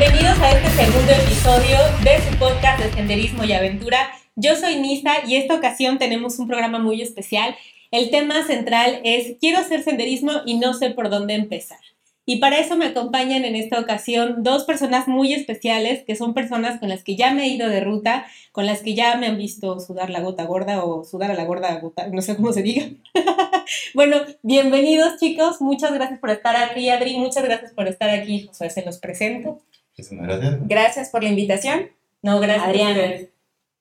Bienvenidos a este segundo episodio de su podcast de Senderismo y Aventura. Yo soy Nisa y esta ocasión tenemos un programa muy especial. El tema central es quiero hacer senderismo y no sé por dónde empezar. Y para eso me acompañan en esta ocasión dos personas muy especiales, que son personas con las que ya me he ido de ruta, con las que ya me han visto sudar la gota gorda o sudar a la gorda gota, no sé cómo se diga. bueno, bienvenidos chicos, muchas gracias por estar aquí, Adri, muchas gracias por estar aquí, José, se los presento. Gracias. Gracias por la invitación. No, gracias. Adriana.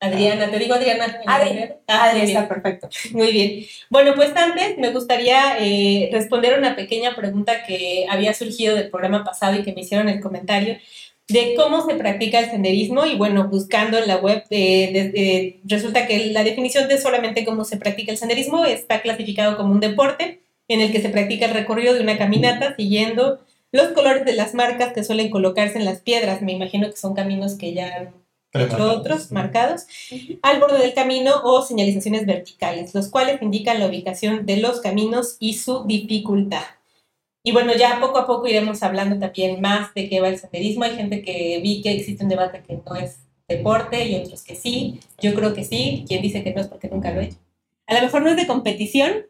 Adriana, te digo Adriana. Adri, Ah, Adri está perfecto. Muy bien. Bueno, pues antes me gustaría eh, responder una pequeña pregunta que había surgido del programa pasado y que me hicieron en el comentario de cómo se practica el senderismo y bueno, buscando en la web, eh, desde- resulta que la definición de solamente cómo se practica el senderismo está clasificado como un deporte en el que se practica el recorrido de una caminata siguiendo los colores de las marcas que suelen colocarse en las piedras. Me imagino que son caminos que ya han hecho otros marcados al borde del camino o señalizaciones verticales, los cuales indican la ubicación de los caminos y su dificultad. Y bueno, ya poco a poco iremos hablando también más de qué va el senderismo. Hay gente que vi que existe un debate que no es deporte y otros que sí. Yo creo que sí. Quien dice que no es porque nunca lo he hecho. A lo mejor no es de competición,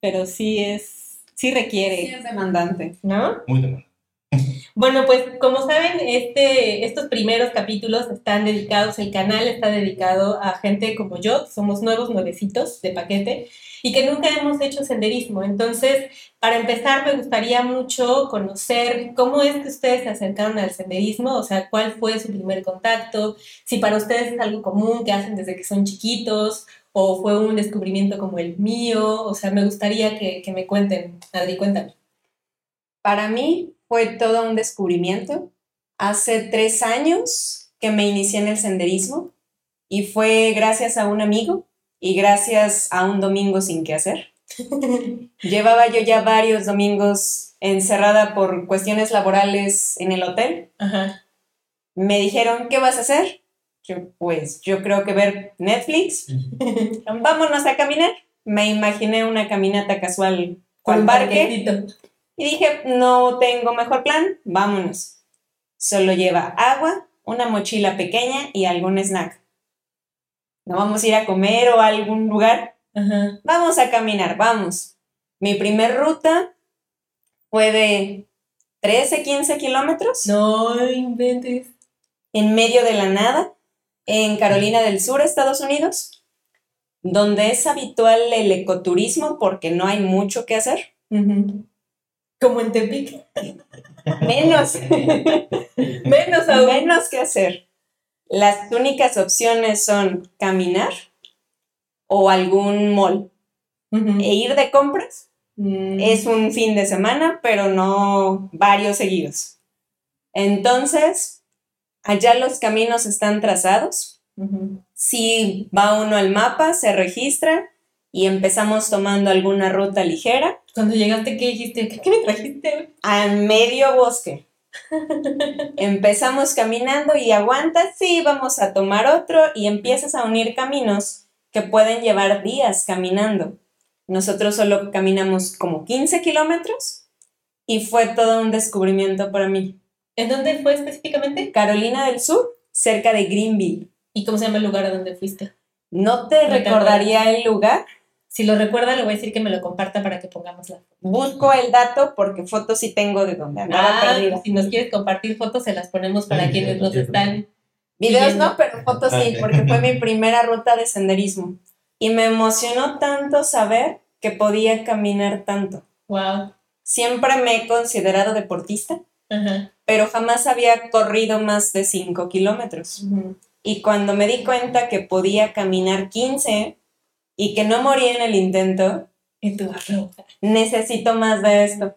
pero sí es, sí requiere, Sí, es demandante. ¿no? Muy demandante. Bueno, pues como saben, este, estos primeros capítulos están dedicados, el canal está dedicado a gente como yo, que somos nuevos nuevecitos de paquete y que nunca hemos hecho senderismo. Entonces, para empezar, me gustaría mucho conocer cómo es que ustedes se acercaron al senderismo, o sea, cuál fue su primer contacto, si para ustedes es algo común que hacen desde que son chiquitos o fue un descubrimiento como el mío, o sea, me gustaría que, que me cuenten. Adri, cuéntame. Para mí fue todo un descubrimiento. Hace tres años que me inicié en el senderismo y fue gracias a un amigo y gracias a un domingo sin qué hacer. Llevaba yo ya varios domingos encerrada por cuestiones laborales en el hotel. Ajá. Me dijeron, ¿qué vas a hacer? Yo, pues yo creo que ver Netflix. Vámonos a caminar. Me imaginé una caminata casual Con al parque y dije, no tengo mejor plan, vámonos. Solo lleva agua, una mochila pequeña y algún snack. No vamos a ir a comer o a algún lugar, Ajá. vamos a caminar, vamos. Mi primer ruta fue de 13, 15 kilómetros No inventes. en medio de la nada, en Carolina del Sur, Estados Unidos, donde es habitual el ecoturismo porque no hay mucho que hacer. Como en Tepic. Menos. Menos aún. menos que hacer. Las únicas opciones son caminar o algún mall. E ir de compras Mm. es un fin de semana, pero no varios seguidos. Entonces, allá los caminos están trazados. Si va uno al mapa, se registra y empezamos tomando alguna ruta ligera Cuando llegaste, ¿qué dijiste? ¿Qué, qué me trajiste? a medio bosque. Empezamos caminando y aguantas, sí, vamos a tomar otro y empiezas a unir caminos que pueden llevar días caminando. Nosotros solo caminamos como 15 kilómetros y fue todo un descubrimiento para mí. ¿En dónde fue específicamente? Carolina del Sur, cerca de Greenville. ¿Y cómo se llama el lugar a donde fuiste? No te No recordaría el lugar. Si lo recuerda, le voy a decir que me lo comparta para que pongamos la foto. Busco el dato porque fotos sí tengo de donde andaba Ah, perdida. si nos quieres compartir fotos, se las ponemos para Sí, quienes nos están. Videos no, pero fotos sí, porque fue mi primera ruta de senderismo. Y me emocionó tanto saber que podía caminar tanto. Wow. Siempre me he considerado deportista, Ajá. pero jamás había corrido más de 5 kilómetros. Y cuando me di cuenta que podía caminar 15 y que no moría en el intento, necesito más de esto.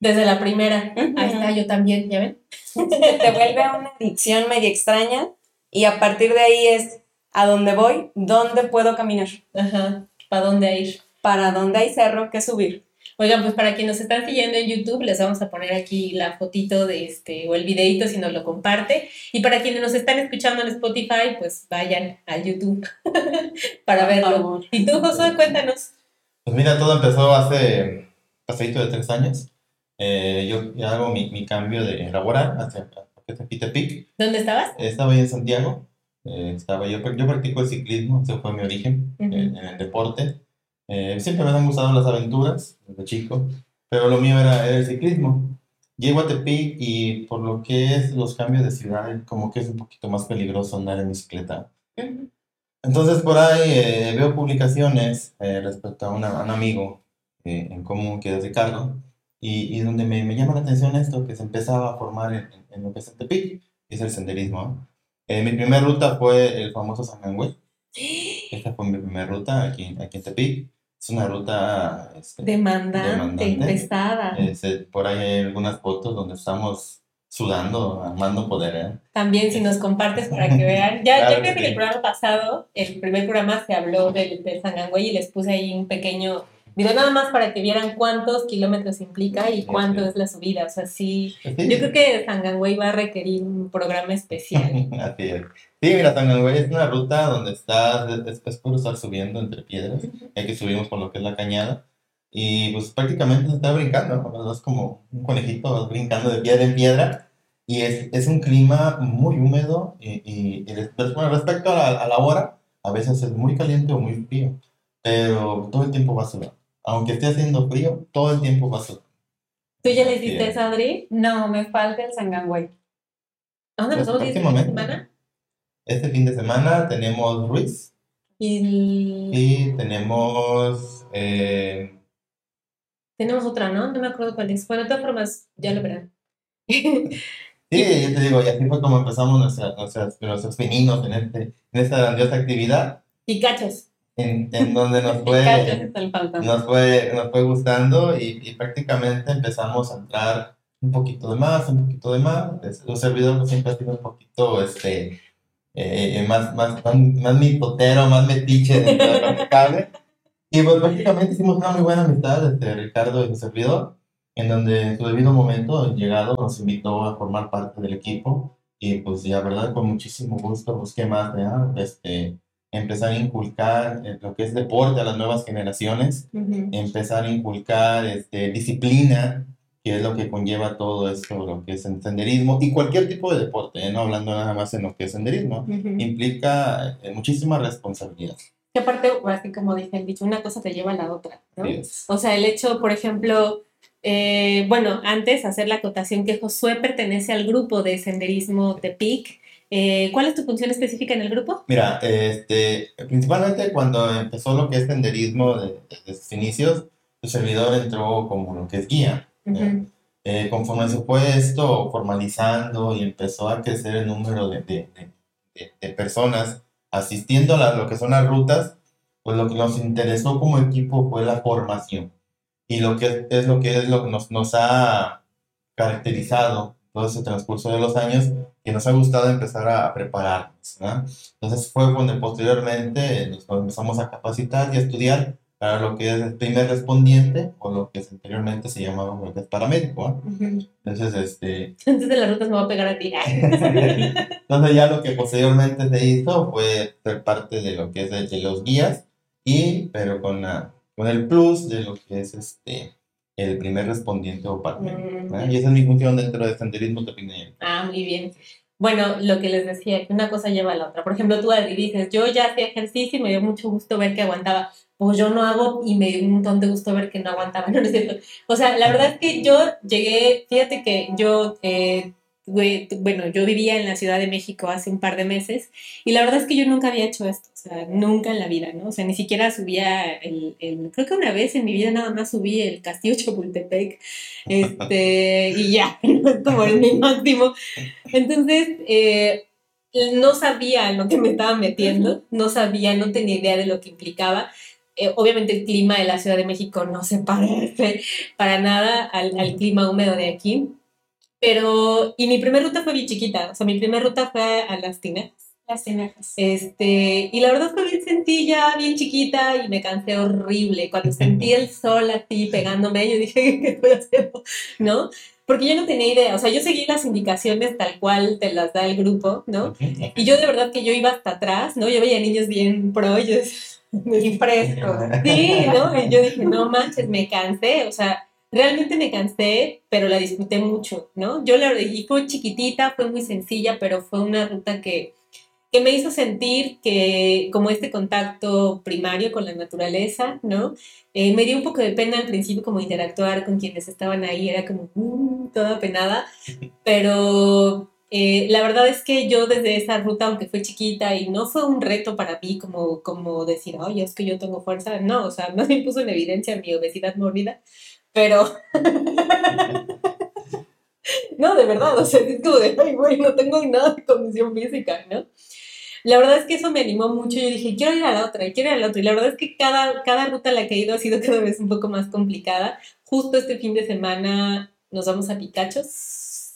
Desde la primera. Ahí está, yo también, ¿ya ven? Te vuelve una adicción media extraña y a partir de ahí es a dónde voy, dónde puedo caminar, Ajá. ¿Para dónde ir? para dónde hay cerro que subir. Oigan, pues para quienes nos están siguiendo en YouTube, les vamos a poner aquí la fotito de este, o el videito si nos lo comparte. Y para quienes nos están escuchando en Spotify, pues vayan a YouTube para Por verlo. favor. Y tú, Josué, cuéntanos. Pues mira, todo empezó hace pasadito de tres años. Eh, yo ya hago mi, mi cambio de laboral aquí Tepic. ¿Dónde estabas? Estaba ahí en Santiago. eh, estaba yo, yo practico el ciclismo, ese fue mi origen eh, en el deporte. Eh, siempre me han gustado las aventuras desde chico, pero lo mío era, era el ciclismo. Llego a Tepic y por lo que es los cambios de ciudad, como que es un poquito más peligroso andar en bicicleta. Entonces por ahí eh, veo publicaciones eh, respecto a, una- a un amigo eh, en común que es Ricardo y, y donde me, me llama la atención esto que se empezaba a formar en, en- en lo que es Tepic, que es el senderismo. Eh, mi primera ruta fue el famoso Sanangüey. Esta fue mi primera ruta aquí, aquí en Tepic. Es una ruta este, Demandante, Demandante. pesada. este, por ahí hay algunas fotos donde estamos sudando, armando poder. ¿eh? También si nos compartes para que vean. Ya, Claro ya creo que que en el programa pasado, el primer programa se habló del, del Sangangüey y les puse ahí un pequeño video nada más para que vieran cuántos kilómetros implica y cuánto es la subida. O sea, sí, Sí. yo creo que Sangangüey va a requerir un programa especial. Así es. Sí, mira, Tanganway es una ruta donde estás, es, es puro estar subiendo entre piedras, ya que subimos por lo que es la cañada, y pues prácticamente se está brincando, ¿no? Es como un conejito vas brincando de piedra en piedra, y es, es un clima muy húmedo, y, y, y des- bueno, respecto a la, a la hora, a veces es muy caliente o muy frío, pero todo el tiempo va a sudar. Aunque esté haciendo frío, todo el tiempo va a. ¿Tú ya le hiciste Bien. eso, Adri? No, me falta el Sangangüey. ¿A dónde nos vamos este fin de semana? Este fin de semana tenemos Ruiz, Y tenemos... eh, tenemos otra, ¿no? No me acuerdo cuál es. Bueno, de todas formas, ya lo verán. Sí, yo te digo, y así fue como empezamos nuestra- nuestras- nuestros pininos en, este, en esta grandiosa actividad, y cachos. En, en donde nos fue, nos fue, nos fue gustando y, y prácticamente empezamos a entrar un poquito de más, un poquito de más. Un servidor pues, siempre ha sido un poquito este, eh, más, más, más, más mitotero, más metiche dentro de lo que cabe. Y pues prácticamente hicimos una muy buena amistad, este, Ricardo y su servidor, en donde en su debido momento, llegado, nos invitó a formar parte del equipo. Y pues ya, verdad, con muchísimo gusto busqué más, ¿verdad? Este, empezar a inculcar eh, lo que es deporte a las nuevas generaciones, Ujú. empezar a inculcar este, disciplina, que es lo que conlleva todo esto, lo que es el senderismo y cualquier tipo de deporte, ¿eh? no hablando nada más en lo que es senderismo, Ujú. implica eh, muchísima responsabilidad. Que aparte, así como dije el dicho, una cosa te lleva a la otra, ¿no? Así es. O sea, el hecho, por ejemplo, eh, bueno, antes hacer la acotación que Josué pertenece al grupo de senderismo Tepic. Eh, ¿Cuál es tu función específica en el grupo? Mira, este, principalmente cuando empezó lo que es senderismo de- desde sus inicios, su servidor entró como lo que es guía. Ujú. Eh, conforme se fue esto formalizando y empezó a crecer el número de, de- de- de- de personas asistiendo a la- lo que son las rutas, pues lo que nos interesó como equipo fue la formación. Y lo que es, es lo que es lo que nos, nos ha caracterizado todo ese transcurso de los años, que nos ha gustado empezar a, a prepararnos. ¿no? Entonces fue cuando posteriormente nos, empezamos a capacitar y a estudiar para lo que es el primer respondiente o lo que anteriormente se llamaba lo que es paramédico. ¿no? Ujú. Entonces, este, Antes de las rutas me voy a pegar a ti. entonces ya lo que posteriormente se hizo fue ser parte de lo que es de, de los guías y pero con la con el plus de lo que es este el primer respondiente o. ¿no? Mm. Y esa es mi función dentro del senderismo tepinero. Ah, muy bien. Bueno, lo que les decía, que una cosa lleva a la otra. Por ejemplo, tú, Adri, dices, yo ya hacía ejercicio y me dio mucho gusto ver que aguantaba. Pues yo no hago y me dio un montón de gusto ver que no aguantaba. No, no es cierto. O sea, la verdad es que yo llegué, fíjate que yo, eh, bueno, yo vivía en la Ciudad de México hace un par de meses y la verdad es que yo nunca había hecho esto. O sea, nunca en la vida, ¿no? O sea, ni siquiera subía el, el creo que una vez en mi vida nada más subí el Castillo Chapultepec este, y ya, como el mi máximo. Entonces, eh, no sabía en lo que me estaba metiendo, no sabía, no tenía idea de lo que implicaba. Eh, obviamente el clima de la Ciudad de México no se parece para nada al, al clima húmedo de aquí. Pero, y mi primera ruta fue bien chiquita, o sea, mi primera ruta fue a las Tinajas. Las tinajas. Este, y la verdad fue bien sencilla, bien chiquita y me cansé horrible. Cuando sentí el sol así pegándome, yo dije, ¿qué estoy haciendo? ¿No? Porque yo no tenía idea, o sea, yo seguí las indicaciones tal cual te las da el grupo, ¿no? Y yo de verdad que yo iba hasta atrás, ¿no? Yo veía niños bien pro, yo decía, fresco. Sí, ¿no? Y yo dije, no manches, me cansé, o sea, realmente me cansé, pero la disfruté mucho, ¿no? Yo la y fue chiquitita, fue muy sencilla, pero fue una ruta que, que me hizo sentir que como este contacto primario con la naturaleza, ¿no? Eh, me dio un poco de pena al principio como interactuar con quienes estaban ahí, era como uh, toda penada, pero eh, la verdad es que yo desde esa ruta, aunque fue chiquita y no fue un reto para mí como, como decir, oye, es que yo tengo fuerza, no, o sea, no me puso en evidencia mi obesidad mórbida, pero... no, de verdad, o sea, como de, ay, güey, no tengo nada de condición física, ¿no? La verdad es que eso me animó mucho. Yo dije, quiero ir a la otra, quiero ir a la otra. Y la verdad es que cada, cada ruta a la que he ido ha sido cada vez un poco más complicada. Justo este fin de semana nos vamos a Picachos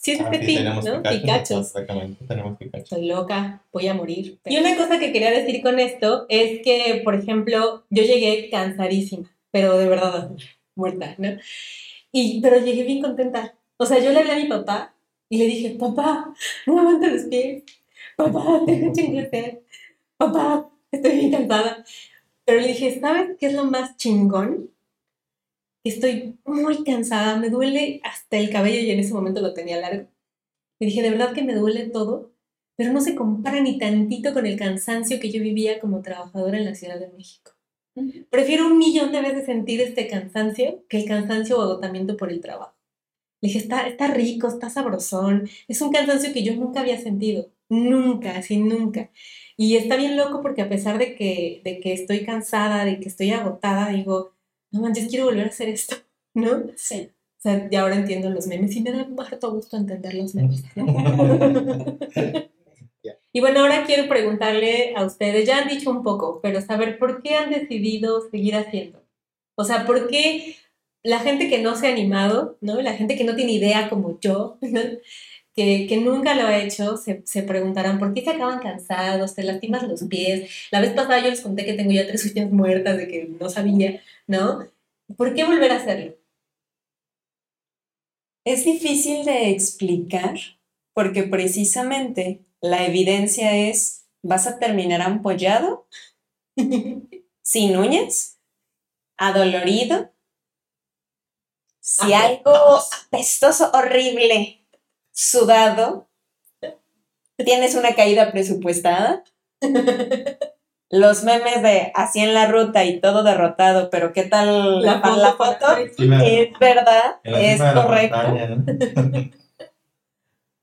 Sí, es este fin, ¿no? Picachos. Exactamente, tenemos Picachos. Estoy loca, voy a morir. Y una cosa que quería decir con esto es que, por ejemplo, yo llegué cansadísima, pero de verdad, muerta, ¿no? Y, pero llegué bien contenta. O sea, yo le hablé a mi papá y le dije, papá, no aguanto los pies. Papá, tengo chingo Papá, estoy bien cansada. Pero le dije, ¿sabes qué es lo más chingón? estoy muy cansada, me duele hasta el cabello y en ese momento lo tenía largo. Y dije, de verdad que me duele todo, pero no se compara ni tantito con el cansancio que yo vivía como trabajadora en la Ciudad de México. Prefiero un millón de veces sentir este cansancio que el cansancio o agotamiento por el trabajo. Le dije, está, está rico, está sabrosón. Es un cansancio que yo nunca había sentido. Nunca, así nunca. Y está bien loco porque a pesar de que, de que estoy cansada, de que estoy agotada, digo, no manches, quiero volver a hacer esto, ¿no? Sí. O sea, ya ahora entiendo los memes y me da harto gusto entender los memes. y bueno, ahora quiero preguntarle a ustedes, ya han dicho un poco, pero saber por qué han decidido seguir haciendo. O sea, ¿por qué la gente que no se ha animado, ¿no? La gente que no tiene idea como yo, que, que, nunca lo ha hecho, se, se, preguntarán por qué se acaban cansados, te lastimas los pies. La vez pasada yo les conté que tengo ya tres uñas muertas de que no sabía, ¿no? ¿Por qué volver a hacerlo? Es difícil de explicar porque precisamente la evidencia es, vas a terminar ampollado, sin uñas, adolorido, si algo apestoso, horrible, sudado, tienes una caída presupuestada, los memes de así en la ruta y todo derrotado, pero ¿qué tal la, foto? es verdad, es correcto.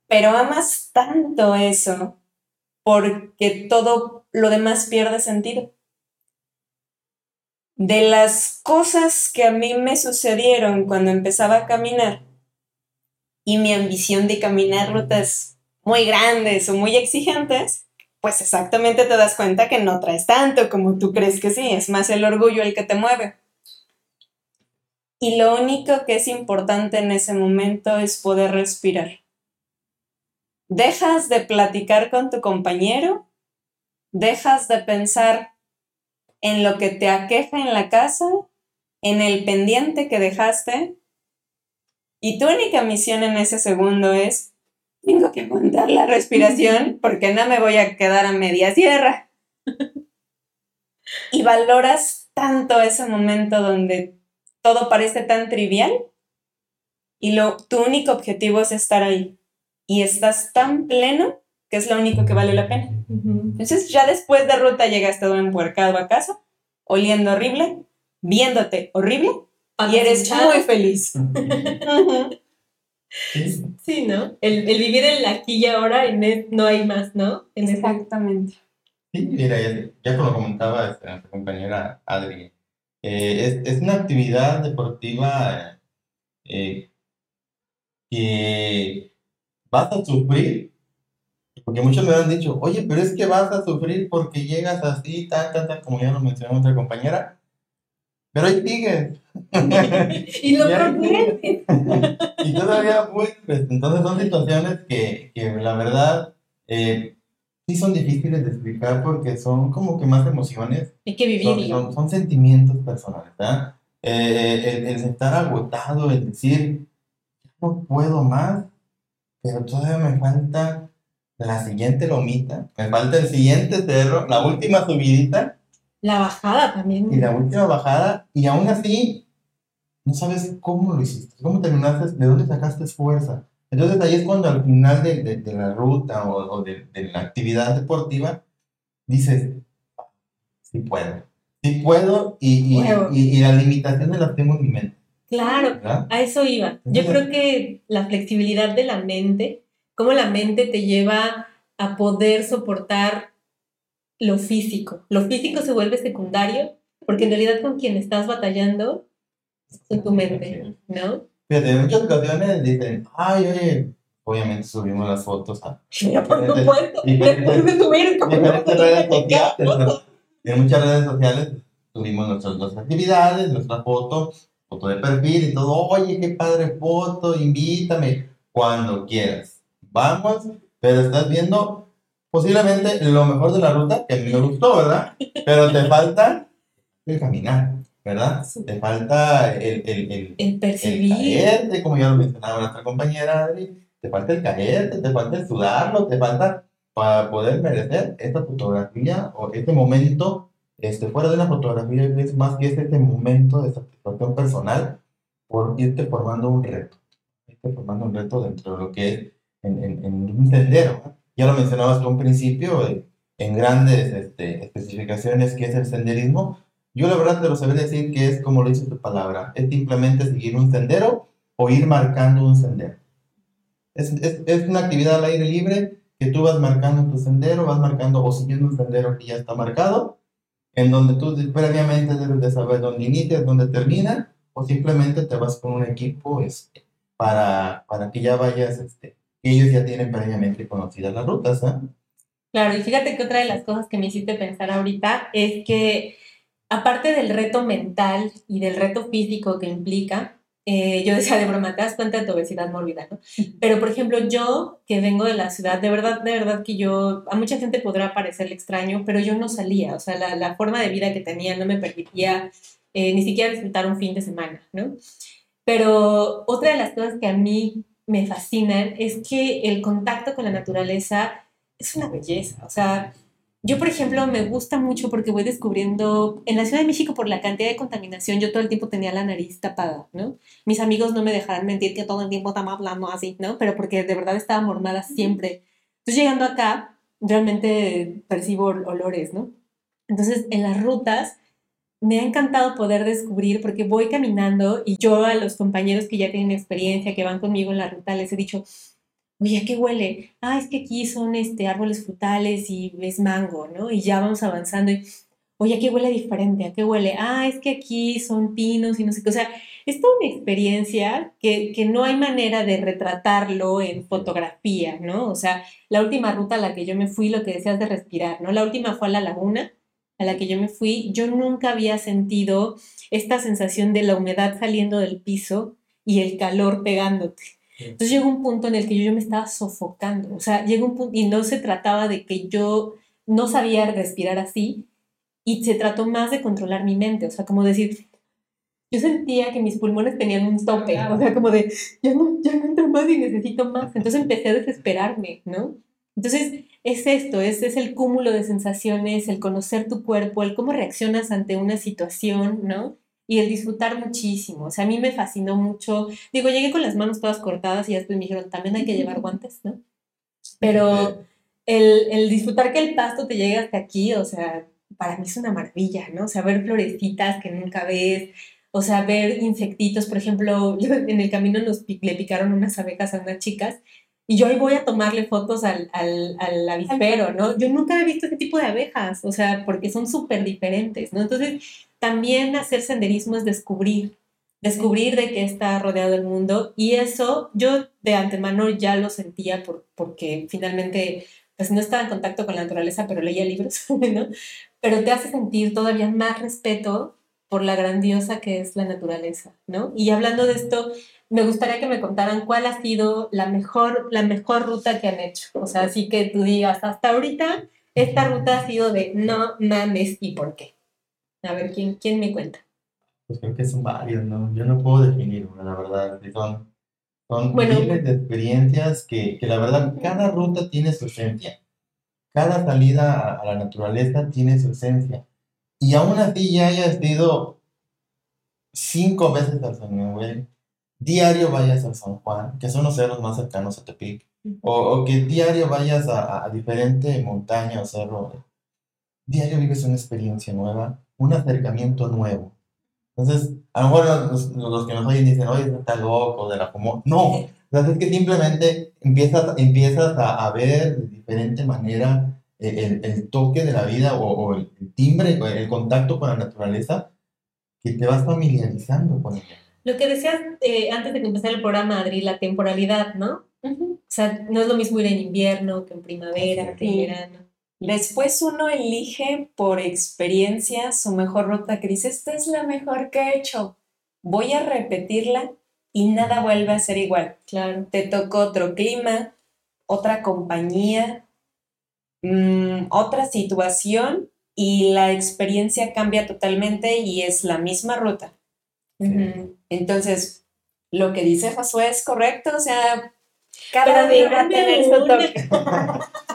pero amas tanto eso porque todo lo demás pierde sentido. De las cosas que a mí me sucedieron cuando empezaba a caminar y mi ambición de caminar rutas muy grandes o muy exigentes, pues exactamente te das cuenta que no traes tanto como tú crees que sí, es más el orgullo el que te mueve. Y lo único que es importante en ese momento es poder respirar. Dejas de platicar con tu compañero, dejas de pensar en lo que te aqueja en la casa, en el pendiente que dejaste, y tu única misión en ese segundo es tengo que aguantar la respiración porque no me voy a quedar a media sierra. y valoras tanto ese momento donde todo parece tan trivial y lo, tu único objetivo es estar ahí. Y estás tan pleno que es lo único que vale la pena. Entonces ya después de ruta llegas todo empuercado a casa, oliendo horrible, viéndote horrible y eres muy feliz. Sí, ¿no? El, vivir en la aquí y ahora en no hay más, ¿no? Exactamente. Sí, mira, ya, como comentaba este, nuestra compañera Adri, eh, es, una actividad deportiva eh, que vas a sufrir, porque muchos me han dicho, oye, pero es que vas a sufrir porque llegas así, tan, tan, tan, como ya lo mencionó nuestra compañera, pero ahí sigues. y lo promete. y todavía pues, entonces son situaciones que, que la verdad eh, sí son difíciles de explicar porque son como que más emociones. Hay que vivir. Son, son, sentimientos personales, ¿verdad? Eh, el, el, estar agotado, el decir, no puedo más, pero todavía me falta la siguiente lomita, me falta el siguiente cerro, la última subidita la bajada también. Y la última bajada, y aún así, no sabes cómo lo hiciste, cómo terminaste, de dónde sacaste fuerza. Entonces ahí es cuando al final de, de, la ruta o, o de, de, la actividad deportiva dices, sí puedo, sí puedo y, y, y, y las limitaciones las tengo en mi mente. Claro, a eso iba. Yo creo que la flexibilidad de la mente, cómo la mente te lleva a poder soportar lo físico. Lo físico se vuelve secundario porque en realidad con quien estás batallando es tu mente, ¿no? Fíjate, en muchas ocasiones dicen, ay, oye, obviamente subimos las fotos a... Ya, por supuesto, después de subir redes sociales, en muchas redes sociales subimos nuestras, nuestras actividades, nuestras fotos, foto de perfil y todo, oye, qué padre foto, invítame, cuando quieras. Vamos, pero estás viendo posiblemente lo mejor de la ruta, que a mí me gustó, ¿verdad? Pero te falta el caminar, ¿verdad? Te falta el, el, el, el percibir. El caerte, como ya lo mencionaba nuestra compañera Adri, te falta el caerte, te falta el sudarlo, te falta para poder merecer esta fotografía o este momento este, fuera de la fotografía es más que este momento de satisfacción personal por irte formando un reto, irte formando un reto dentro de lo que es en, en, en un sendero. Ya lo mencionabas tú un principio, eh, en grandes este, especificaciones, que es el senderismo. Yo la verdad te lo sabría decir que es como lo dice tu palabra, es simplemente seguir un sendero o ir marcando un sendero. Es, es, es una actividad al aire libre que tú vas marcando tu sendero, vas marcando o siguiendo un sendero que ya está marcado en donde tú previamente debes de saber dónde inicia, dónde termina, o simplemente te vas con un equipo este, para, para que ya vayas, este, ellos ya tienen previamente conocidas las rutas. ¿eh? Claro, y fíjate que otra de las cosas que me hiciste pensar ahorita es que aparte del reto mental y del reto físico que implica, eh, yo decía de broma, te das cuenta de tu obesidad mórbida, ¿no? Pero, por ejemplo, yo que vengo de la ciudad, de verdad, de verdad que yo, a mucha gente podrá parecerle extraño, pero yo no salía, o sea, la, la forma de vida que tenía no me permitía eh, ni siquiera disfrutar un fin de semana, ¿no? Pero otra de las cosas que a mí me fascinan es que el contacto con la naturaleza es una belleza, o sea, yo, por ejemplo, me gusta mucho porque voy descubriendo, en la Ciudad de México, por la cantidad de contaminación, yo todo el tiempo tenía la nariz tapada, ¿no? Mis amigos no me dejarán mentir que todo el tiempo estaba hablando así, ¿no? Pero porque de verdad estaba mormada siempre. Entonces, llegando acá, realmente percibo olores, ¿no? Entonces, en las rutas, me ha encantado poder descubrir porque voy caminando y yo a los compañeros que ya tienen experiencia, que van conmigo en la ruta, les he dicho, oye, ¿a qué huele? Ah, es que aquí son este, árboles frutales y es mango, ¿no? Y ya vamos avanzando y, oye, ¿a qué huele diferente? ¿A qué huele? Ah, es que aquí son pinos y no sé qué. O sea, es toda una experiencia que, que no hay manera de retratarlo en fotografía, ¿no? O sea, la última ruta a la que yo me fui, lo que decías de respirar, ¿no? La última fue a la laguna a la que yo me fui, yo nunca había sentido esta sensación de la humedad saliendo del piso y el calor pegándote. Entonces llegó un punto en el que yo, me estaba sofocando, o sea, llegó un punto y no se trataba de que yo no sabía respirar así y se trató más de controlar mi mente, o sea, como decir, yo sentía que mis pulmones tenían un tope, o sea, como de, ya no, ya no entro más y necesito más, entonces empecé a desesperarme, ¿no? Entonces, es esto, es, es el cúmulo de sensaciones, el conocer tu cuerpo, el cómo reaccionas ante una situación, ¿no? Y el disfrutar muchísimo. O sea, a mí me fascinó mucho. Digo, llegué con las manos todas cortadas y después me dijeron, también hay que llevar guantes, ¿no? Pero el, el disfrutar que el pasto te llegue hasta aquí, o sea, para mí es una maravilla, ¿no? O sea, ver florecitas que nunca ves, o sea, ver insectitos, por ejemplo, en el camino nos le picaron unas abejas a unas chicas y yo ahí voy a tomarle fotos al, al, al avispero, ¿no? Yo nunca he visto ese tipo de abejas, o sea, porque son súper diferentes, ¿no? Entonces, también hacer senderismo es descubrir, descubrir de qué está rodeado el mundo y eso yo de antemano ya lo sentía por, porque finalmente pues no estaba en contacto con la naturaleza, pero leía libros, ¿no? Pero te hace sentir todavía más respeto por la grandiosa que es la naturaleza, ¿no? Y hablando de esto, me gustaría que me contaran cuál ha sido la mejor, la mejor ruta que han hecho. O sea, así que tú digas, hasta ahorita, esta ruta ha sido de no mames y por qué. A ver, ¿quién, quién me cuenta? Pues creo que son varios, ¿no? Yo no puedo definir una, la verdad. Son, son miles de experiencias que, que, la verdad, cada ruta tiene su esencia. Cada salida a, la naturaleza tiene su esencia. Y aún así ya haya sido cinco veces al San Miguel, diario vayas a San Juan, que son los cerros más cercanos a Tepic, o, o que diario vayas a, a diferente montaña o cerro, diario vives una experiencia nueva, un acercamiento nuevo. Entonces, a lo mejor los, los que nos oyen dicen, oye, está loco, de la como. No, o sea, es que simplemente empiezas, empiezas a, a ver de diferente manera el, el, toque de la vida o, o el timbre, el contacto con la naturaleza, que te vas familiarizando con ella. Lo que decías eh, antes de que empezara el programa, Adri, la temporalidad, ¿no? Uh -huh. O sea, no es lo mismo ir en invierno que en primavera, que en verano. Después uno elige por experiencia su mejor ruta que dice, esta es la mejor que he hecho, voy a repetirla y nada vuelve a ser igual. Claro. Te tocó otro clima, otra compañía, mmm, otra situación y la experiencia cambia totalmente y es la misma ruta. Uh -huh. Entonces, lo que dice Josué es correcto, o sea, cada Pero día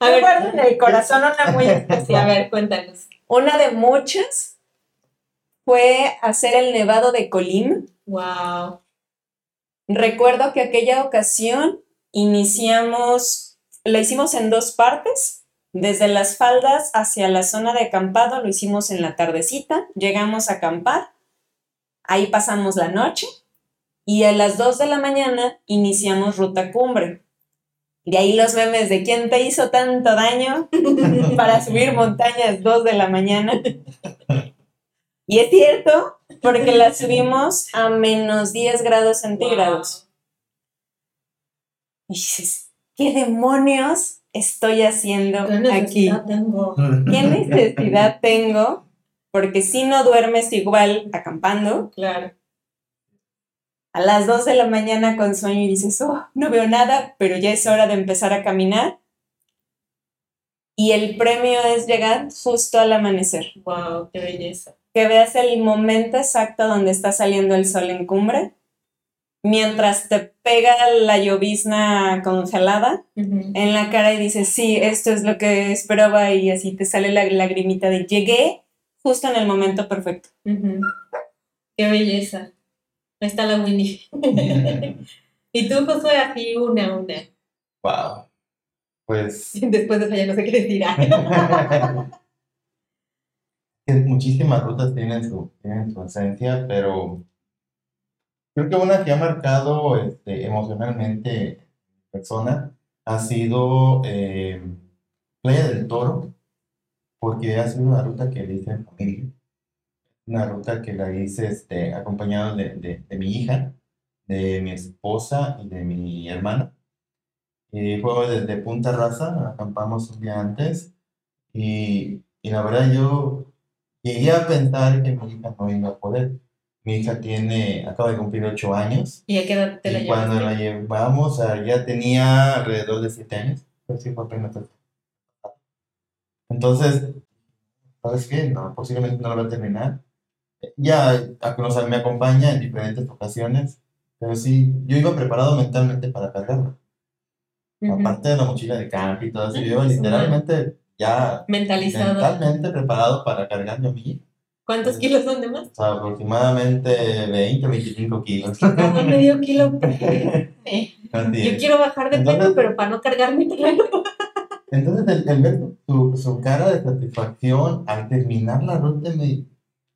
a ver, guardo en el corazón una muy especial. A ver, cuéntanos. Una de muchas fue hacer el nevado de Colima. Wow. Recuerdo que aquella ocasión iniciamos, la hicimos en dos partes. Desde las faldas hacia la zona de acampado lo hicimos en la tardecita. Llegamos a acampar. Ahí pasamos la noche. Y a las 2 de la mañana iniciamos ruta cumbre. De ahí los memes de quién te hizo tanto daño para subir montañas 2 de la mañana. Y es cierto, porque la subimos a menos 10 grados centígrados. Y dices, ¿qué demonios estoy haciendo ¿Qué aquí? Tengo? ¿Qué necesidad tengo? Porque si no duermes igual acampando, Claro. A las 2 de la mañana con sueño y dices, oh, no veo nada, pero ya es hora de empezar a caminar. Y el premio es llegar justo al amanecer. Wow, qué belleza. Que veas el momento exacto donde está saliendo el sol en cumbre, mientras te pega la llovizna congelada Uh -huh. en la cara y dices, sí, esto es lo que esperaba y así te sale la lagrimita de llegué justo en el momento perfecto. Uh -huh. Qué belleza. Ahí está la Winnie. y tú, Josué, así una, una. Wow. Pues. Después de eso ya no sé qué decir. Muchísimas rutas tienen su, tienen su esencia, pero creo que una que ha marcado este, emocionalmente persona ha sido eh, Playa del Toro, porque ha sido una ruta que le hice en familia. Una ruta que la hice este, acompañado de, de, de mi hija, de mi esposa y de mi hermana. Y fue desde Punta Raza, acampamos un día antes. Y, y la verdad yo llegué a pensar que mi hija no iba a poder. Mi hija tiene, acaba de cumplir ocho años. ¿Y a qué edad te la Y cuando la llevamos, ya tenía alrededor de siete años. Pues sí, fue apenas. Entonces, ¿sabes qué? No, posiblemente no lo va a terminar. Ya o sea, me acompaña en diferentes ocasiones, pero sí, yo iba preparado mentalmente para cargarla. Uh -huh. Aparte de la mochila de camp y todo eso, yo iba literalmente ya mentalizado. mentalmente preparado para cargarme a mí. ¿Cuántos kilos son de más? O sea, aproximadamente 20 o 25 kilos. Como medio kilo. Sí. Yo quiero bajar de peso, pero para no cargarme Entonces, el, el ver su, su, cara de satisfacción al terminar la ruta, me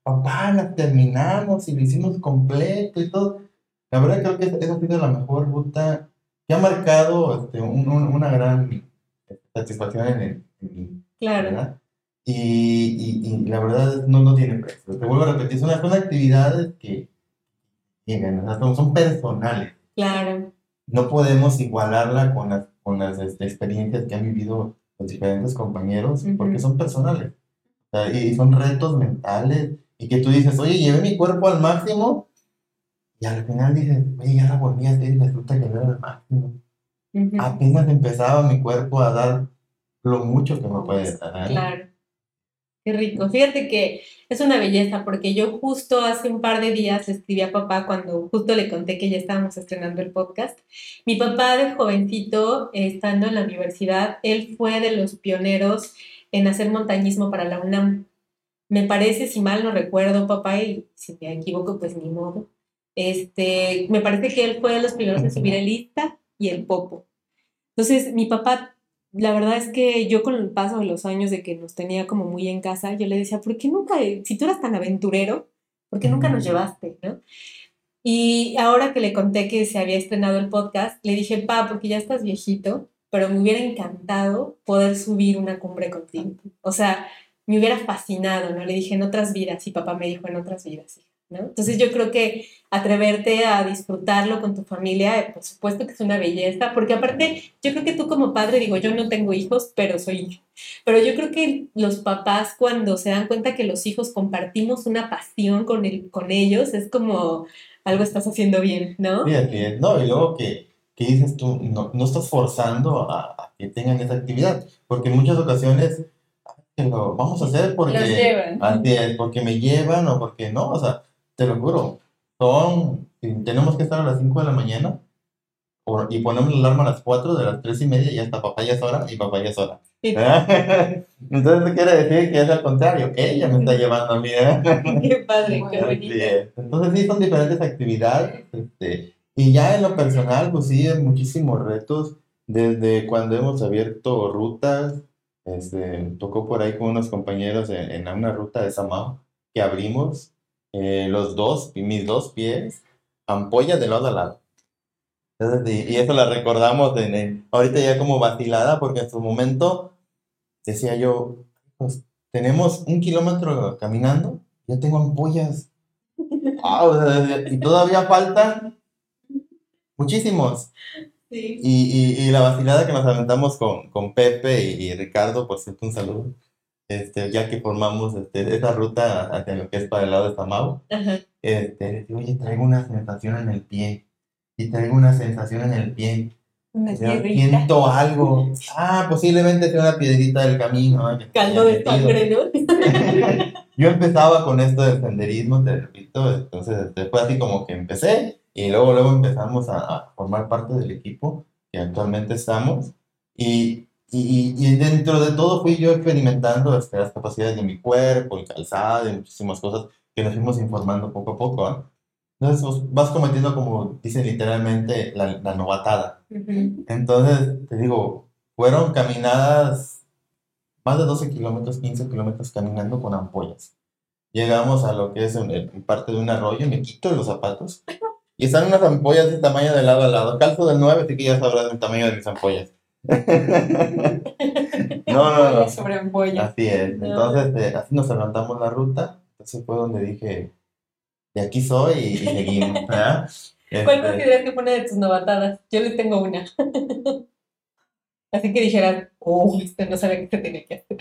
papá, la terminamos y lo hicimos completo y todo. La verdad creo que esa ha sido la mejor ruta que ha marcado este, un, un, una gran satisfacción en, el, en mí. Claro. ¿verdad? Y, y, y, la verdad no, no tiene precio. Te vuelvo a repetir, son, son actividades que llegan, son, son personales. Claro. No podemos igualarla con las, con las este, experiencias que han vivido los diferentes compañeros, uh -huh. porque son personales. O sea, y son retos mentales. Y que tú dices, oye, llevé mi cuerpo al máximo. Y al final dices, oye, ya la volví a hacer y resulta que no era el máximo. Uh -huh. Apenas empezaba mi cuerpo a dar lo mucho que me puede dar. Claro. Qué rico. Fíjate que es una belleza porque yo justo hace un par de días le escribí a papá cuando justo le conté que ya estábamos estrenando el podcast. Mi papá de jovencito, estando en la universidad, él fue de los pioneros en hacer montañismo para la UNAM. Me parece, si mal no recuerdo, papá, y si me equivoco, pues ni modo. Este, me parece que él fue de los primeros en subir el lista y el popo. Entonces, mi papá, la verdad es que yo con el paso de los años de que nos tenía como muy en casa, yo le decía, ¿por qué nunca, si tú eras tan aventurero, ¿por qué nunca nos llevaste? ¿no? Y ahora que le conté que se había estrenado el podcast, le dije, pa, porque ya estás viejito, pero me hubiera encantado poder subir una cumbre contigo. O sea, me hubiera fascinado, ¿no? Le dije en otras vidas y papá me dijo en otras vidas, ¿no? Entonces yo creo que atreverte a disfrutarlo con tu familia, por supuesto que es una belleza, porque aparte yo creo que tú como padre, digo, yo no tengo hijos, pero soy pero yo creo que los papás cuando se dan cuenta que los hijos compartimos una pasión con, el, con ellos, es como algo estás haciendo bien, ¿no? Bien, bien, no, y luego que, que dices tú, no, no estás forzando a, a que tengan esa actividad, porque en muchas ocasiones lo vamos a hacer porque, porque me llevan o porque no, o sea, te lo juro, son, tenemos que estar a las 5 de la mañana y ponemos la alarma a las 4 de las 3 y media y hasta papá ya es hora y papá ya es hora. Entonces, quiere decir que es al contrario, ella me está llevando a mí. ¿eh? Qué padre, qué bonito. Entonces, sí, son diferentes actividades. Este, y ya en lo personal, pues sí, hay muchísimos retos. Desde cuando hemos abierto rutas, este, tocó por ahí con unos compañeros en, en una ruta de Samao que abrimos eh, los dos, mis dos pies, ampollas de lado a lado. y eso la recordamos en, ahorita ya como vacilada, porque en su momento decía yo, pues tenemos un kilómetro caminando, ya tengo ampollas. y todavía faltan muchísimos. Y, la vacilada que nos aventamos con, con Pepe y, Ricardo, por cierto, un saludo, este, ya que formamos este, esa ruta hacia lo que es para el lado de Samao, este, oye, traigo una sensación en el pie, y traigo una sensación en el pie. Siento algo. Ah, posiblemente sea una piedrita del camino. Caldo de sangre, ¿no? Yo empezaba con esto del senderismo, te repito, entonces después así como que empecé y luego, luego empezamos a, formar parte del equipo que actualmente estamos. Y, y, y, dentro de todo fui yo experimentando las capacidades de mi cuerpo, el calzado y muchísimas cosas que nos fuimos informando poco a poco. ¿ah? Entonces pues, vas cometiendo, como dicen literalmente, la, la novatada. Entonces, te digo, fueron caminadas más de 12 kilómetros, 15 kilómetros caminando con ampollas. Llegamos a lo que es parte de un arroyo, me quito los zapatos y están unas ampollas de tamaño de lado a lado. Calzo del 9, así que ya sabrás el tamaño de mis ampollas. no, no, no. Sobre ampollas. Así es. Entonces, eh, así nos levantamos la ruta. Entonces fue donde dije, de aquí soy y, seguimos. ¿Cuál este, consideras que fue una de tus novatadas? Yo les tengo una. así que dijeran, oh, este no sabía qué se tenía que hacer.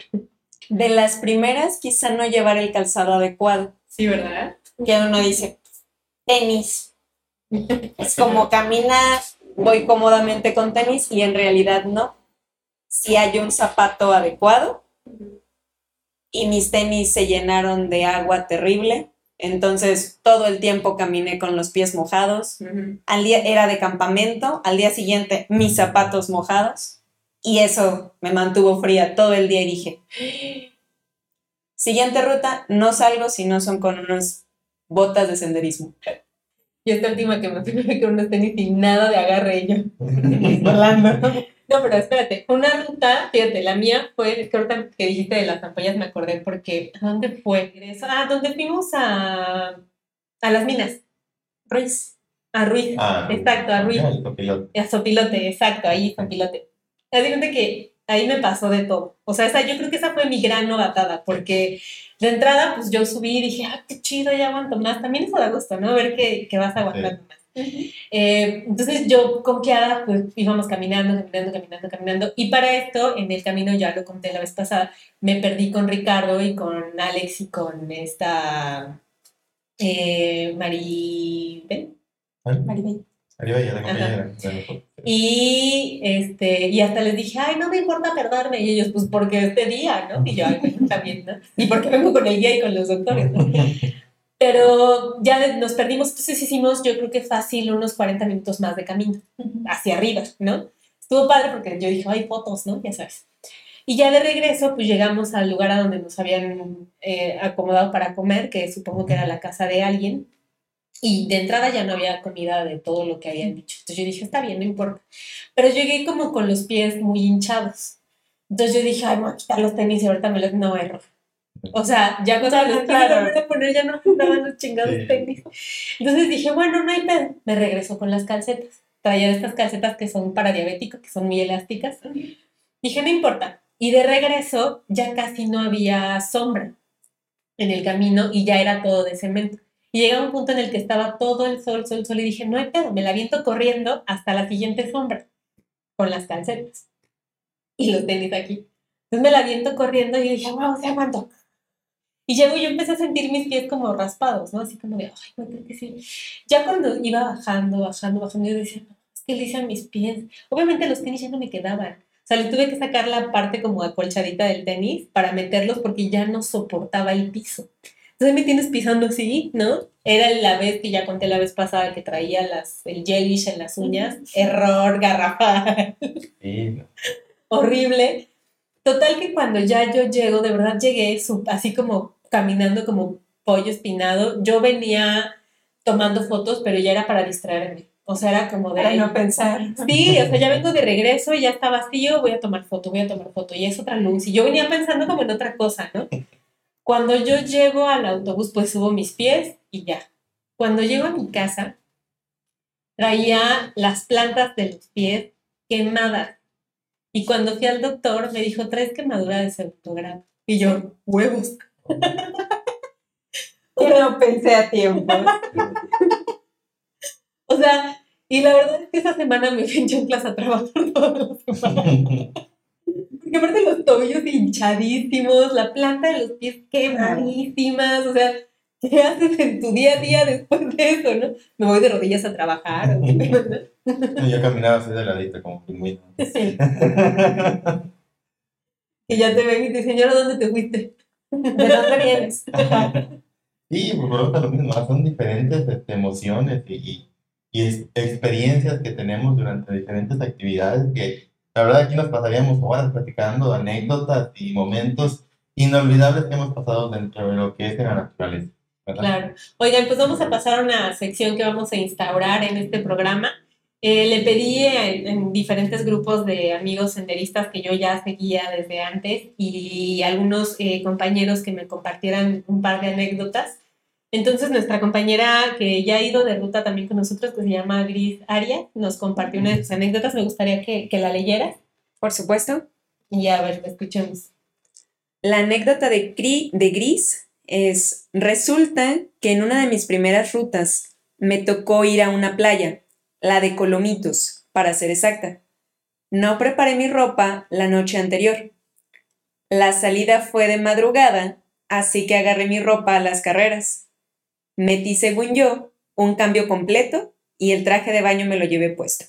De las primeras, quizá no llevar el calzado adecuado. Sí, ¿verdad? Que uno dice, tenis, es como caminar, voy cómodamente con tenis y en realidad no. Si hay un zapato adecuado y mis tenis se llenaron de agua terrible, entonces todo el tiempo caminé con los pies mojados. Al día era de campamento, al día siguiente mis zapatos mojados y eso me mantuvo fría todo el día y dije, siguiente ruta, no salgo si no son con unas botas de senderismo. Y esta última que me fui con unos tenis sin nada de agarre yo. volando. No, pero espérate, una ruta, fíjate, la mía fue, es que dijiste de las ampollas me acordé porque, ¿a dónde fue? Ah, donde fuimos a, a las minas. Ruiz. A Ruiz, ah, exacto, a Ruiz. A Sopilote, exacto, ahí Sopilote. Te cuenta que ahí me pasó de todo. O sea, esa, yo creo que esa fue mi gran novatada, porque de entrada, pues yo subí y dije, ah, qué chido, ya aguanto más. También eso da gusto, ¿no? Ver que, que vas aguantando más. Eh, entonces yo confiada, pues íbamos caminando, caminando, caminando, caminando. Y para esto, en el camino, ya lo conté la vez pasada, me perdí con Ricardo y con Alex y con esta eh, Maribel. Maribel. Y, este, y hasta les dije, ay, no me importa perderme. Y ellos, pues porque este día, ¿no? Y yo, también, ¿no? Y porque vengo con el guía y con los doctores, ¿no? Pero ya nos perdimos, entonces hicimos, yo creo que fácil, unos 40 minutos más de camino, hacia arriba, ¿no? Estuvo padre porque yo dije, hay fotos, ¿no? Ya sabes. Y ya de regreso, pues llegamos al lugar a donde nos habían eh, acomodado para comer, que supongo que era la casa de alguien. Y de entrada ya no había comida de todo lo que habían dicho. Entonces yo dije, está bien, no importa. Pero llegué como con los pies muy hinchados. Entonces yo dije, ay, me voy a quitar los tenis y ahorita me los... No, error. O sea, ya cuando me los Claro. quise poner ya no fundaban los chingados Sí. tenis. Entonces dije, bueno, no hay pedo. Me regreso con las calcetas. Traía estas calcetas que son para diabético, que son muy elásticas. Dije, no importa. Y de regreso ya casi no había sombra en el camino y ya era todo de cemento. Y llegaba un punto en el que estaba todo el sol, sol, sol, y dije, no hay pedo, me la viento corriendo hasta la siguiente sombra, con las calcetas. Y los tenis aquí. Entonces me la viento corriendo y dije, wow, se aguanto. Y llego y yo empecé a sentir mis pies como raspados, ¿no? Así como de, ay, no creo que sí. Ya cuando iba bajando, bajando, bajando, yo decía, no, es que lisa mis pies. Obviamente los tenis ya no me quedaban. O sea, le tuve que sacar la parte como acolchadita del tenis para meterlos porque ya no soportaba el piso. Entonces me tienes pisando así, ¿no? Era la vez que ya conté la vez pasada que traía las, el gelish en las uñas. Error, garrafal, Sí, horrible. Total que cuando ya yo llego, de verdad llegué así como caminando como pollo espinado. Yo venía tomando fotos, pero ya era para distraerme. O sea, era como de... Para no pensar. Sí, o sea, ya vengo de regreso y ya está vacío, voy a tomar foto, voy a tomar foto, y es otra luz. Y yo venía pensando como en otra cosa, ¿no? Cuando yo llego al autobús, pues subo mis pies y ya. Cuando llego a mi casa, traía las plantas de los pies quemadas. Y cuando fui al doctor, me dijo, traes quemadura de segundo grado. Y yo, huevos. Y no pensé a tiempo. O sea, y la verdad es que esa semana me fui en chanclas a trabajar toda la semana. Porque aparte los tobillos hinchadísimos, la planta de los pies quemadísimas, o sea, ¿qué haces en tu día a día después de eso, no? Me voy de rodillas a trabajar. ¿no? Yo caminaba así de ladito como pingüino. Sí. Y ya te ven y te dicen, señora, ¿dónde te fuiste? ¿De dónde vienes? Y por otro lo mismo, son diferentes este, emociones y, y, experiencias que tenemos durante diferentes actividades que la verdad aquí nos pasaríamos horas platicando anécdotas y momentos inolvidables que hemos pasado dentro de lo que es la naturaleza. ¿verdad? Claro. Oigan, pues vamos a pasar a una sección que vamos a instaurar en este programa. Eh, le pedí en, en diferentes grupos de amigos senderistas que yo ya seguía desde antes y algunos eh, compañeros que me compartieran un par de anécdotas. Entonces nuestra compañera que ya ha ido de ruta también con nosotros, que se llama Gris Aria, nos compartió una de sus anécdotas. Me gustaría que, que la leyeras Por supuesto. y a ver, escuchemos. La anécdota de, Cri- de Gris es, resulta que en una de mis primeras rutas me tocó ir a una playa, la de Colomitos, para ser exacta. No preparé mi ropa la noche anterior. La salida fue de madrugada, así que agarré mi ropa a las carreras. Metí, según yo, un cambio completo y el traje de baño me lo llevé puesto.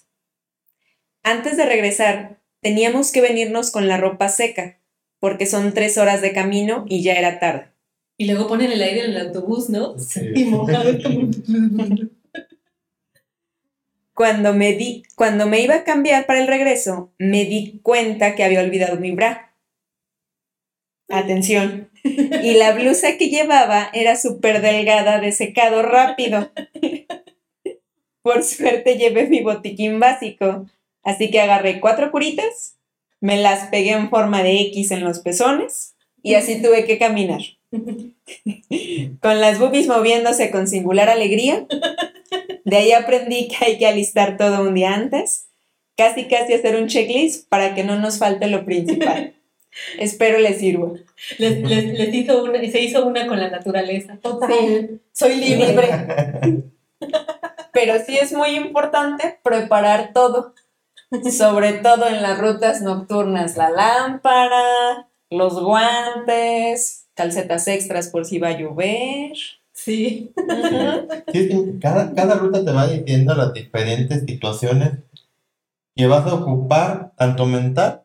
Antes de regresar, teníamos que venirnos con la ropa seca, porque son tres horas de camino y ya era tarde. Y luego ponen el aire en el autobús, ¿no? Sí. Y mojado. Cuando me, di, cuando me iba a cambiar para el regreso, me di cuenta que había olvidado mi bra. Atención. Y la blusa que llevaba era súper delgada de secado rápido. Por suerte llevé mi botiquín básico, así que agarré cuatro curitas, me las pegué en forma de X en los pezones y así tuve que caminar. Con las boobies moviéndose con singular alegría, de ahí aprendí que hay que alistar todo un día antes, casi casi hacer un checklist para que no nos falte lo principal. Espero les sirva. Les, les, les hizo una, se hizo una con la naturaleza. Total. Sí. Soy libre. Pero sí es muy importante preparar todo, sobre todo en las rutas nocturnas, la lámpara, los guantes, calcetas extras por si va a llover. Sí. Cada, cada ruta te va diciendo las diferentes situaciones que vas a ocupar, tanto mental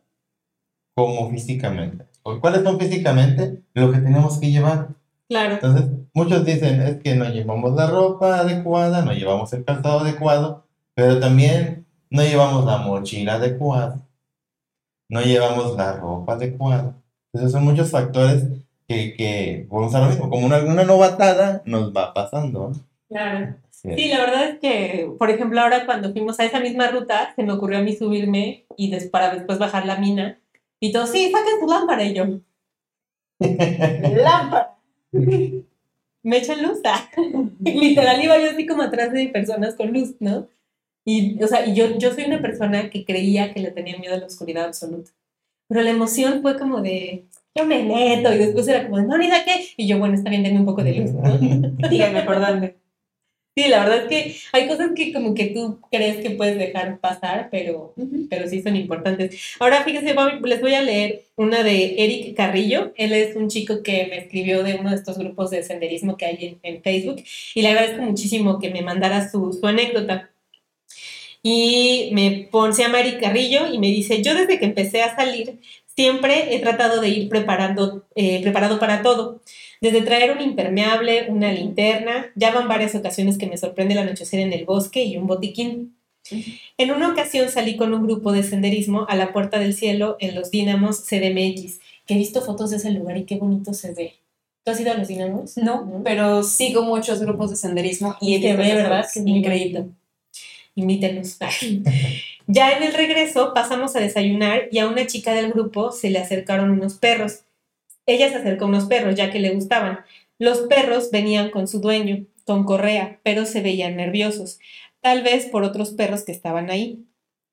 como físicamente. ¿O ¿Cuáles son físicamente? Lo que tenemos que llevar. Claro. Entonces, muchos dicen, es que no llevamos la ropa adecuada, no llevamos el calzado adecuado, pero también no llevamos la mochila adecuada. no llevamos la ropa adecuada. Entonces son muchos factores que, que vamos a lo mismo, como una, una novatada nos va pasando. Claro. Sí. Sí, la verdad es que, por ejemplo, ahora cuando fuimos a esa misma ruta, se me ocurrió a mí subirme y des- para después bajar la mina. Y todos, sí, saquen su lámpara. Y yo, lámpara. Me echan luz. ah. Literal iba yo así como atrás de personas con luz, ¿no? Y, o sea, y yo, yo soy una persona que creía que le tenía miedo a la oscuridad absoluta. Pero la emoción fue como de, yo me meto. Y después era como, no, ni da qué. Y yo, bueno, está bien, denme un poco de luz, ¿no? Díganme por dónde. Sí, la verdad es que hay cosas que como que tú crees que puedes dejar pasar, pero, pero sí son importantes. Ahora, fíjense, les voy a leer una de Eric Carrillo. Él es un chico que me escribió de uno de estos grupos de senderismo que hay en, en Facebook y le agradezco muchísimo que me mandara su, su anécdota. Y me pone, se llama Eric Carrillo y me dice, yo desde que empecé a salir siempre he tratado de ir preparando, eh, preparado para todo. Desde traer un impermeable, una linterna, ya van varias ocasiones que me sorprende el anochecer en el bosque y un botiquín. En una ocasión salí con un grupo de senderismo a la Puerta del Cielo en los Dínamos CDMX, que he visto fotos de ese lugar y qué bonito se ve. ¿Tú has ido a los Dínamos? No, pero sigo muchos grupos de senderismo y Y se ve, ¿verdad? es Increíble. Invítenos. Ya en el regreso pasamos a desayunar y a una chica del grupo se le acercaron unos perros. Ella se acercó a unos perros ya que le gustaban. Los perros venían con su dueño, con correa, pero se veían nerviosos, tal vez por otros perros que estaban ahí.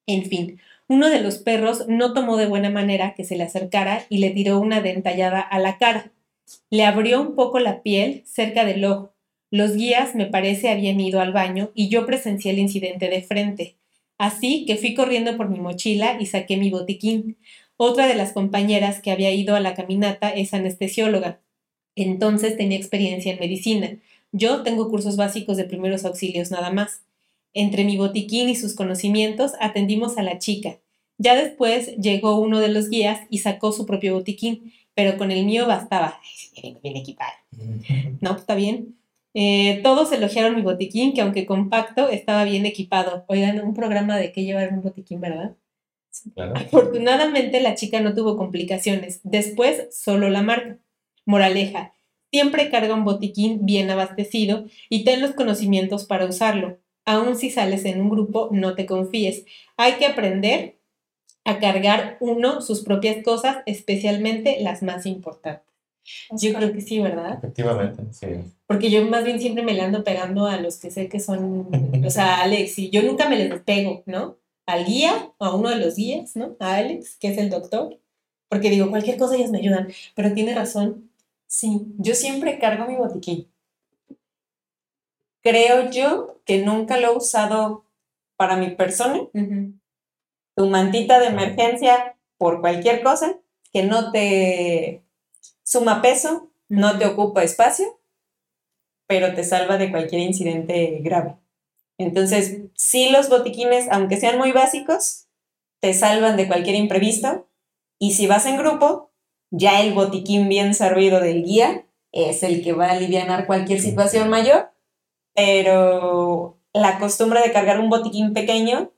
En fin, uno de los perros no tomó de buena manera que se le acercara y le tiró una dentallada a la cara. Le abrió un poco la piel cerca del ojo. Los guías, me parece, habían ido al baño y yo presencié el incidente de frente. Así que fui corriendo por mi mochila y saqué mi botiquín. Otra de las compañeras que había ido a la caminata es anestesióloga. Entonces tenía experiencia en medicina. Yo tengo cursos básicos de primeros auxilios nada más. Entre mi botiquín y sus conocimientos atendimos a la chica. Ya después llegó uno de los guías y sacó su propio botiquín, pero con el mío bastaba. Bien equipado. No, está bien. Eh, todos elogiaron mi botiquín, que aunque compacto, estaba bien equipado. Oigan, un programa de qué llevar un botiquín, ¿verdad? Claro. Afortunadamente la chica no tuvo complicaciones. Después, solo la marca. Moraleja, siempre carga un botiquín bien abastecido y ten los conocimientos para usarlo. Aun si sales en un grupo, no te confíes. Hay que aprender a cargar uno sus propias cosas, especialmente las más importantes. Yo creo que sí, ¿verdad? Efectivamente, sí. Porque yo más bien siempre me le ando pegando a los que sé que son, o sea, a Alex, y yo nunca me les pego, ¿no? Al guía, o a uno de los guías, ¿no? A Alex, que es el doctor. Porque digo, cualquier cosa ellos me ayudan, pero tiene razón. Sí, yo siempre cargo mi botiquín. Creo yo que nunca lo he usado para mi persona. Tu mantita de emergencia por cualquier cosa que no te suma peso, no te ocupa espacio, pero te salva de cualquier incidente grave. Entonces, sí los botiquines, aunque sean muy básicos, te salvan de cualquier imprevisto. Y si vas en grupo, ya el botiquín bien servido del guía es el que va a aliviar cualquier situación mayor, pero la costumbre de cargar un botiquín pequeño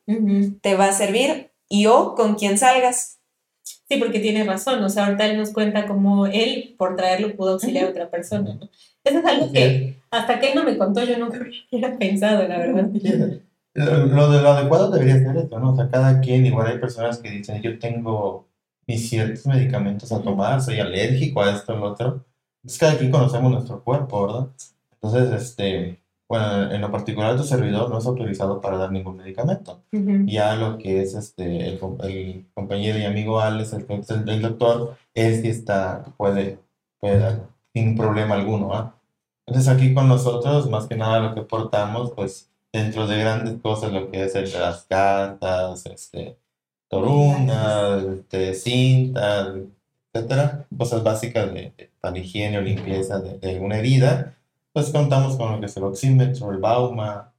te va a servir y o con quien salgas. Sí, porque tiene razón. O sea, ahorita él nos cuenta cómo él, por traerlo, pudo auxiliar a otra persona, ¿no? Eso es algo que hasta que él no me contó, yo nunca hubiera pensado, la verdad. Lo, lo de lo adecuado debería ser esto, ¿no? O sea, cada quien, igual hay personas que dicen, yo tengo mis ciertos medicamentos a tomar, soy alérgico a esto o lo otro. Entonces, cada quien conocemos nuestro cuerpo, ¿verdad? Entonces, este, bueno, en lo particular, tu servidor no es autorizado para dar ningún medicamento. Ujú. Ya lo que es este, el, el compañero y amigo Alex, el, el, el doctor, él sí está, puede, puede dar sin problema alguno, ¿ah? Entonces aquí con nosotros, más que nada lo que portamos, pues dentro de grandes cosas, lo que es el, las cartas, este, torunas, este, cintas, etcétera, cosas básicas de, de- para higiene o limpieza de, de una herida, pues contamos con lo que es el oxímetro, el bauma,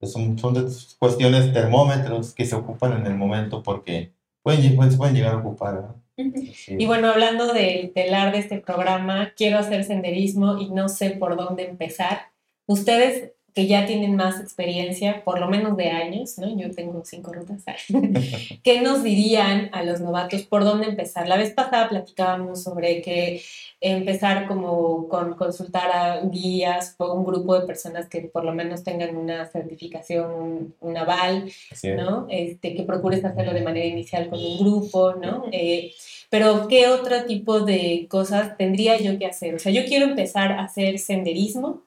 que son, son de cuestiones termómetros que se ocupan en el momento porque pueden, pueden, se pueden llegar a ocupar. ¿no? Ujú. Sí. Y bueno, hablando del telar de este programa, quiero hacer senderismo y no sé por dónde empezar. ¿Ustedes que ya tienen más experiencia, por lo menos de años, ¿no? Yo tengo cinco rutas. ¿Qué nos dirían a los novatos por dónde empezar? La vez pasada platicábamos sobre que empezar como con consultar a guías o un grupo de personas que por lo menos tengan una certificación, un, aval, ¿no? Este, que procures hacerlo de manera inicial con un grupo, ¿no? Eh, pero ¿qué otro tipo de cosas tendría yo que hacer? O sea, yo quiero empezar a hacer senderismo,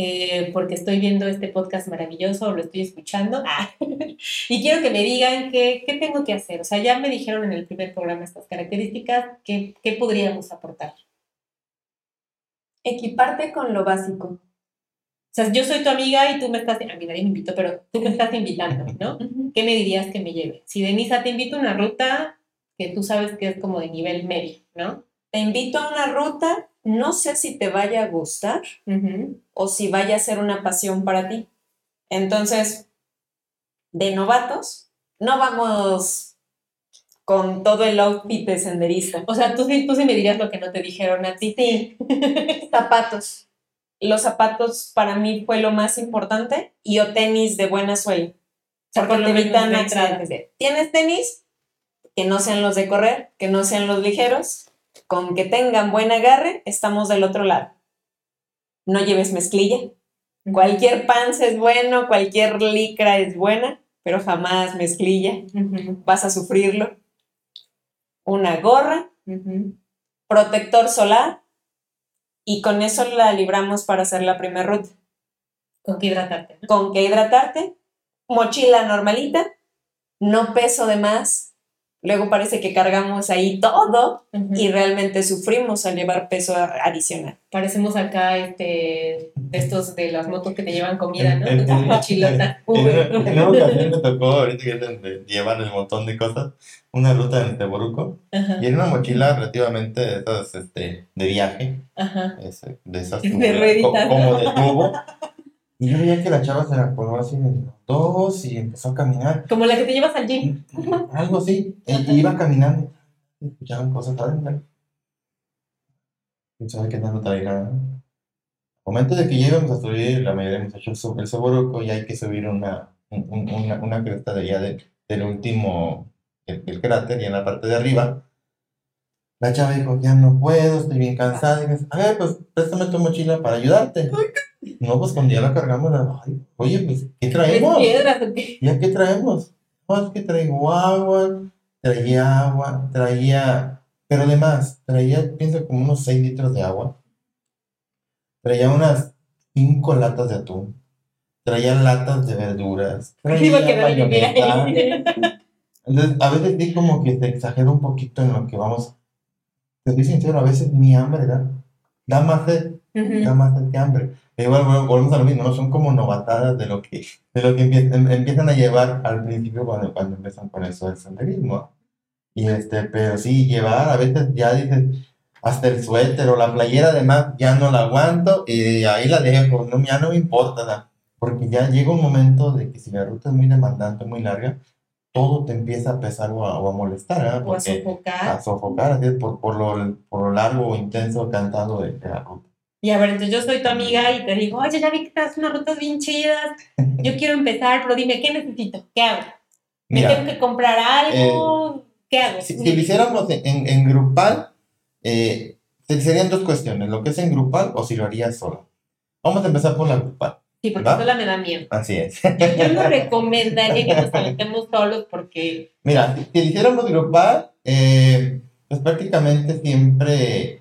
eh, porque estoy viendo este podcast maravilloso, lo estoy escuchando, ah, y quiero que me digan qué, qué, tengo que hacer. O sea, ya me dijeron en el primer programa estas características, ¿qué, qué podríamos aportar? Equiparte con lo básico. O sea, yo soy tu amiga y tú me estás, a mí nadie me invitó, pero tú me estás invitando, ¿no? ¿Qué me dirías que me lleve? Si Denisa te invito a una ruta que tú sabes que es como de nivel medio, ¿no? Te invito a una ruta, no sé si te vaya a gustar o si vaya a ser una pasión para ti. Entonces, de novatos, no vamos con todo el outfit de senderista. O sea, tú, tú sí me dirías lo que no te dijeron a ti. Sí, zapatos. Los zapatos para mí fue lo más importante y o tenis de buena suela. Porque te evitan accidentes. ¿Tienes tenis? Que no sean los de correr, que no sean los ligeros. Con que tengan buen agarre, estamos del otro lado. No lleves mezclilla. Cualquier pants es bueno, cualquier licra es buena, pero jamás mezclilla. Vas a sufrirlo una gorra, protector solar y con eso la libramos para hacer la primera ruta. Con que hidratarte. Con que hidratarte, mochila normalita, no peso de más, Luego parece que cargamos ahí todo y realmente sufrimos al llevar peso adicional. Parecemos acá este, de estos de las motos que te llevan comida, ¿no? En, mochilota. En una ocasión me tocó, ahorita que llevan el montón de cosas, una ruta en Teboruco y en una mochila relativamente de esas este, de viaje, de esas como de tubo. Y yo veía que la chava se la colgó así en dos y empezó a caminar. Como la que te llevas al gym. Algo así. Y iba caminando. Escuchaban cosas adentro. Y sabe que no traía Momento de que ya íbamos a subir, la mayoría hemos hecho el Soboroco y hay que subir una, una, una cresta de allá del último, el, cráter y en la parte de arriba. La chava dijo, ya no puedo, estoy bien cansada. Y dice, a ver, pues préstame tu mochila para ayudarte. No, pues cuando ya la cargamos, oye, pues, ¿qué traemos? piedras o qué? ¿Ya qué traemos? No, es que traigo agua, traía agua, traía, pero además, traía, pienso, como unos 6 litros de agua. Traía unas 5 latas de atún. Traía latas de verduras. Traía Entonces, a veces sí como que se exagera un poquito en lo que vamos. Te soy sincero, a veces mi hambre da, da más sed, da más sed que hambre igual volvemos a lo mismo, ¿no? Son como novatadas de lo que, de lo que empiezan, empiezan a llevar al principio cuando, cuando empiezan con eso del senderismo. Y este, pero sí, llevar, a veces ya dices, hasta el suéter o la playera además ya no la aguanto y ahí la dejo, no, ya no me importa, porque ya llega un momento de que si la ruta es muy demandante, muy larga, todo te empieza a pesar o a, molestar, o a sofocar. A sofocar, así, por, por, lo, por lo largo o intenso cantado de la ruta. Y a ver, entonces yo soy tu amiga y te digo, oye, ya vi que estás unas rutas bien chidas, yo quiero empezar, pero dime, ¿qué necesito? ¿Qué hago? ¿Me tengo que comprar algo? Eh, ¿Qué hago? Si, lo hiciéramos en, en grupal, eh, serían dos cuestiones, lo que es en grupal o si lo harías solo. Vamos a empezar por la grupal. Sí, porque sola me da miedo. Así es. Yo no recomendaría que nos aventemos solos porque... Mira, si, lo hiciéramos grupal, eh, pues prácticamente siempre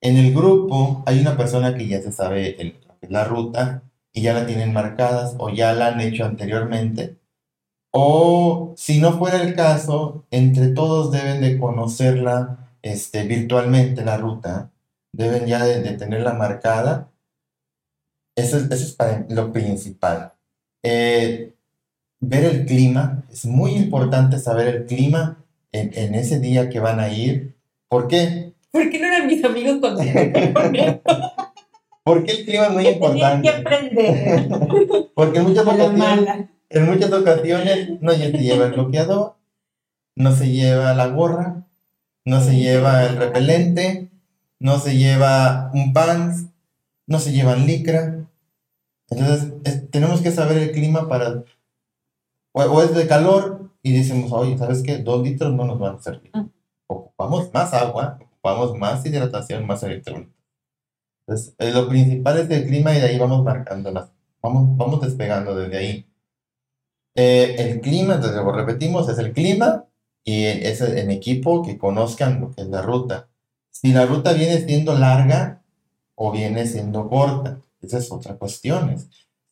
en el grupo hay una persona que ya se sabe la ruta y ya la tienen marcadas o ya la han hecho anteriormente. O si no fuera el caso, entre todos deben de conocerla este, virtualmente la ruta, deben ya de, tenerla marcada. Eso, es para lo principal. Eh, ver el clima, es muy importante saber el clima en, en ese día que van a ir. ¿Por qué? ¿Por qué no eran mis amigos cuando Porque el clima es muy importante. que aprender. Porque en muchas ocasiones, en muchas ocasiones no se lleva el bloqueador, no se lleva la gorra, no se lleva el repelente, no se lleva un pants, no se llevan licra. Entonces, es- tenemos que saber el clima para... O, o es de calor y decimos, oye, ¿sabes qué? Dos litros no nos van a servir. Ujú. Ocupamos más agua, ocupamos más hidratación, más electrolitos. Entonces, eh, lo principal es el clima y de ahí vamos marcando las... Vamos, vamos despegando desde ahí. Eh, el clima, entonces lo repetimos, es el clima y es en equipo que conozcan lo que es la ruta. Si la ruta viene siendo larga o viene siendo corta, esa es otra cuestión. es-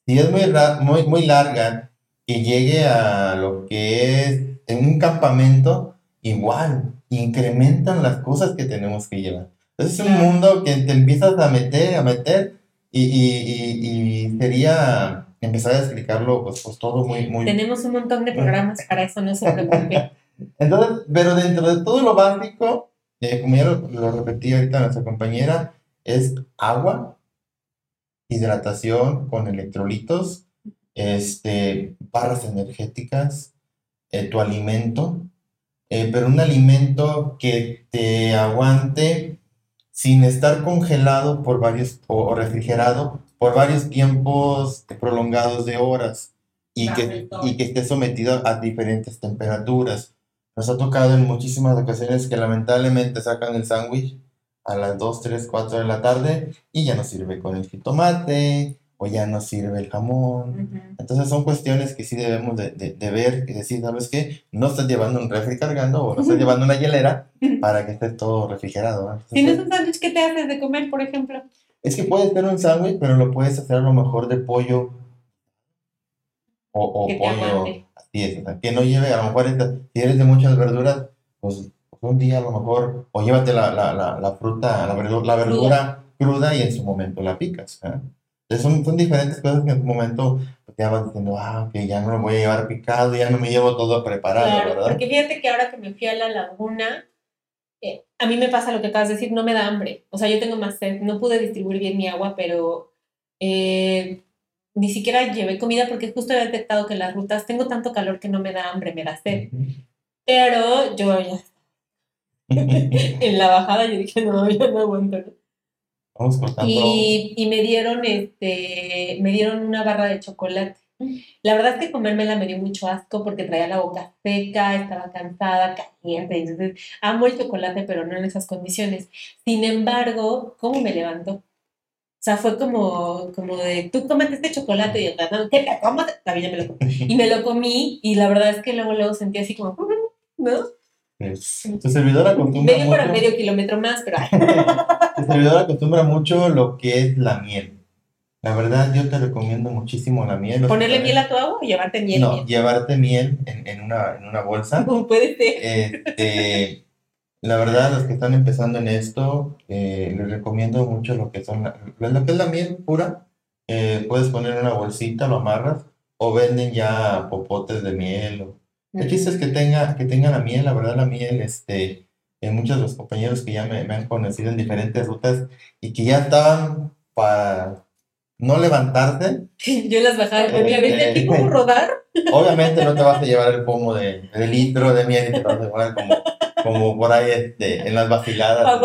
Si es muy, muy, muy larga y llegue a lo que es en un campamento, igual, incrementan las cosas que tenemos que llevar. Entonces es un mundo que te empiezas a meter, a meter y, y, y, y sería empezar a explicarlo pues, pues todo muy, muy, Tenemos un montón de programas para eso, no se preocupe. entonces, pero dentro de todo lo básico, eh, como ya lo, lo repetí ahorita nuestra compañera, es agua, hidratación con electrolitos, este, barras energéticas, eh, tu alimento, eh, pero un alimento que te aguante sin estar congelado por varios, o, o refrigerado por varios tiempos prolongados de horas y que, y que esté sometido a diferentes temperaturas. Nos ha tocado en muchísimas ocasiones que lamentablemente sacan el sándwich a las 2, 3, 4 de la tarde y ya no sirve con el jitomate o ya no sirve el jamón. Ujú. Entonces son cuestiones que sí debemos de, de- de ver y decir, ¿sabes qué? No estás llevando un refri cargando o no estás llevando una hielera para que esté todo refrigerado. Entonces, Si no es un sándwich, ¿qué te haces de comer, por ejemplo? es que puedes hacer un sándwich, pero lo puedes hacer a lo mejor de pollo o, o Que pollo. Así es, o sea, que no lleve, a lo mejor si eres de muchas verduras, pues un día a lo mejor, o llévate la, la, la, la fruta, la verdura, la verdura cruda y en su momento la picas. ¿eh? Entonces son, son diferentes cosas que en su momento pues, ya vas diciendo, ah, ok, ya no lo voy a llevar picado, ya no me llevo todo preparado, Claro, ¿verdad? porque fíjate que ahora que me fui a la laguna, eh, a mí me pasa lo que acabas de decir, no me da hambre. O sea, yo tengo más sed, no pude distribuir bien mi agua, pero eh, ni siquiera llevé comida porque justo he detectado que en las rutas tengo tanto calor que no me da hambre, me da sed. Pero yo ya en la bajada yo dije, no, ya no aguanto. Y, me dieron este, me dieron una barra de chocolate. La verdad es que comérmela me dio mucho asco porque traía la boca seca, estaba cansada, caliente. Entonces, amo el chocolate, pero no en esas condiciones. Sin embargo, ¿cómo me levantó? O sea, fue como, como de, tú cómete este chocolate y yo, no, ¿qué te comas? Ya me lo comí. Y me lo comí y la verdad es que luego, luego sentí así como, ¿no? Tu servidor acostumbra Medio para mucho- medio kilómetro más, pero Tu servidor acostumbra mucho lo que es la miel. La verdad, yo te recomiendo muchísimo la miel. Ponerle miel a tu agua o llevarte miel. No, miel. llevarte miel en, en una, en una bolsa. Como puede ser. Este, la verdad, los que están empezando en esto, eh, les recomiendo mucho lo que son la- lo que es la miel pura. Eh, puedes poner en una bolsita, lo amarras, o venden ya popotes de miel. o- El chiste es que tenga, que tenga la miel, la verdad, la miel, este, en muchos de los compañeros que ya me, me han conocido en diferentes rutas y que ya estaban para no levantarse, Yo las bajadas, Eh, ¿me viste aquí eh, cómo rodar? Obviamente no te vas a llevar el pomo de, de litro de miel y te vas a llevar como, como por ahí este, en las vaciladas.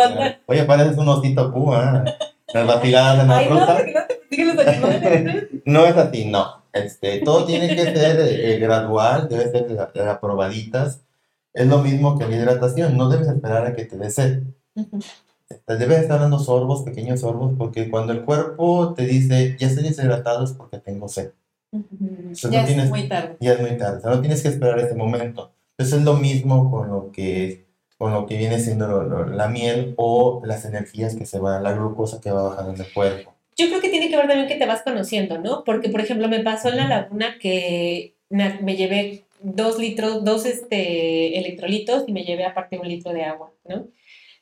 Oye, pareces un osito púa. ¿eh? Las vaciladas en la Ay, ruta. porque no te persiguen los animales. No es así, no. Este, todo tiene que ser eh, gradual, debe ser de, la- de probaditas. Es lo mismo que la hidratación, no debes esperar a que te dé sed. Debes estar dando sorbos, pequeños sorbos, porque cuando el cuerpo te dice, ya estoy deshidratado es porque tengo sed. Ya no es tienes, muy tarde. ya es muy tarde, o sea, no tienes que esperar ese momento. Entonces es lo mismo con lo que, con lo que viene siendo lo- lo- la miel o las energías que se van, la glucosa que va bajando en el cuerpo. Yo creo que tiene que ver también que te vas conociendo, ¿no? Porque, por ejemplo, me pasó en la laguna que me, llevé dos litros, dos este, electrolitos y me llevé aparte un litro de agua, ¿no?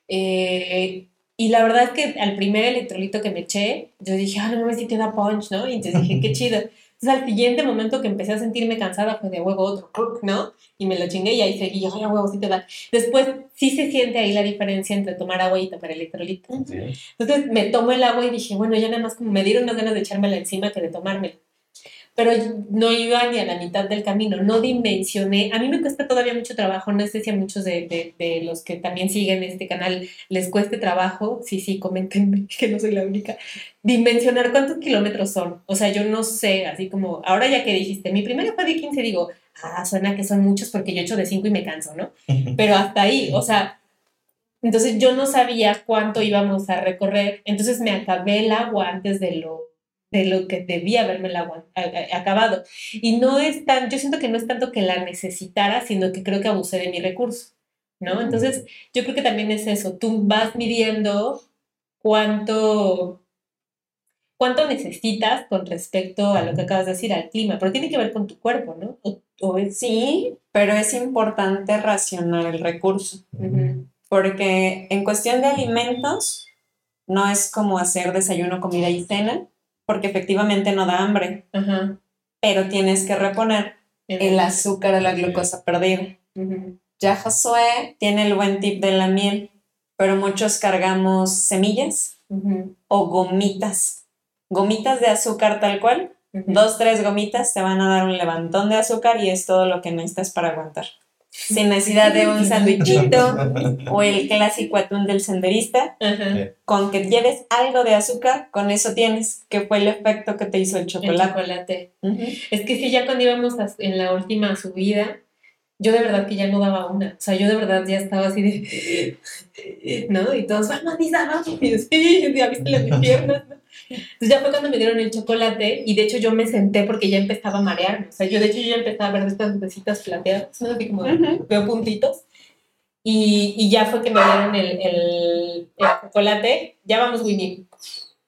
Eh, y la verdad es que al primer electrolito que me eché, yo dije, ah, no mames, si te da punch, ¿no? Y entonces dije, qué chido. Entonces al siguiente momento que empecé a sentirme cansada fue de huevo otro, ¿no? Y me lo chingué y ahí seguí, ay, a huevo, sí te da. Después sí se siente ahí la diferencia entre tomar agua y tomar electrolito. Entonces me tomo el agua y dije, bueno, ya nada más como me dieron más ganas de echármela encima que de tomármela. Pero no iba ni a la mitad del camino, no dimensioné. A mí me cuesta todavía mucho trabajo, no sé si a muchos de, de, los que también siguen este canal les cueste trabajo, sí, sí, coméntenme que no soy la única, dimensionar cuántos kilómetros son. O sea, yo no sé, así como, ahora ya que dijiste, mi primera fue de 15, digo, ah, suena que son muchos porque yo echo de 5 y me canso, ¿no? Pero hasta ahí, o sea, entonces yo no sabía cuánto íbamos a recorrer, entonces me acabé el agua antes de lo de lo que debía haberme acabado. Y no es tan, yo siento que no es tanto que la necesitara, sino que creo que abusé de mi recurso, ¿no? Entonces, yo creo que también es eso, tú vas midiendo cuánto cuánto necesitas con respecto a lo que acabas de decir, al clima, pero tiene que ver con tu cuerpo, ¿no? Sí, pero es importante racionar el recurso, porque en cuestión de alimentos, no es como hacer desayuno, comida y cena, porque efectivamente no da hambre, pero tienes que reponer el azúcar o la glucosa perdida. Ya Josué tiene el buen tip de la miel, pero muchos cargamos semillas o gomitas. Gomitas de azúcar tal cual, dos, tres gomitas te van a dar un levantón de azúcar y es todo lo que necesitas para aguantar. Sin necesidad de un sandwichito o el clásico atún del senderista, con que lleves algo de azúcar, con eso tienes, que fue el efecto que te hizo el chocolate. Es que si ya cuando íbamos en la última subida, yo de verdad que ya no daba una. O sea, yo de verdad ya estaba así de. ¿No? Y todos, vamos, Lisa, vamos. Y yo, sí, ya viste las piernas, ¿no? Entonces ya fue cuando me dieron el chocolate y de hecho yo me senté porque ya empezaba a marearme. O sea, yo de hecho yo ya empezaba a ver estas nubecitas plateadas, ¿no? Así como veo puntitos. Y, y, ya fue que me dieron el, el, chocolate. Ya vamos, Winnie.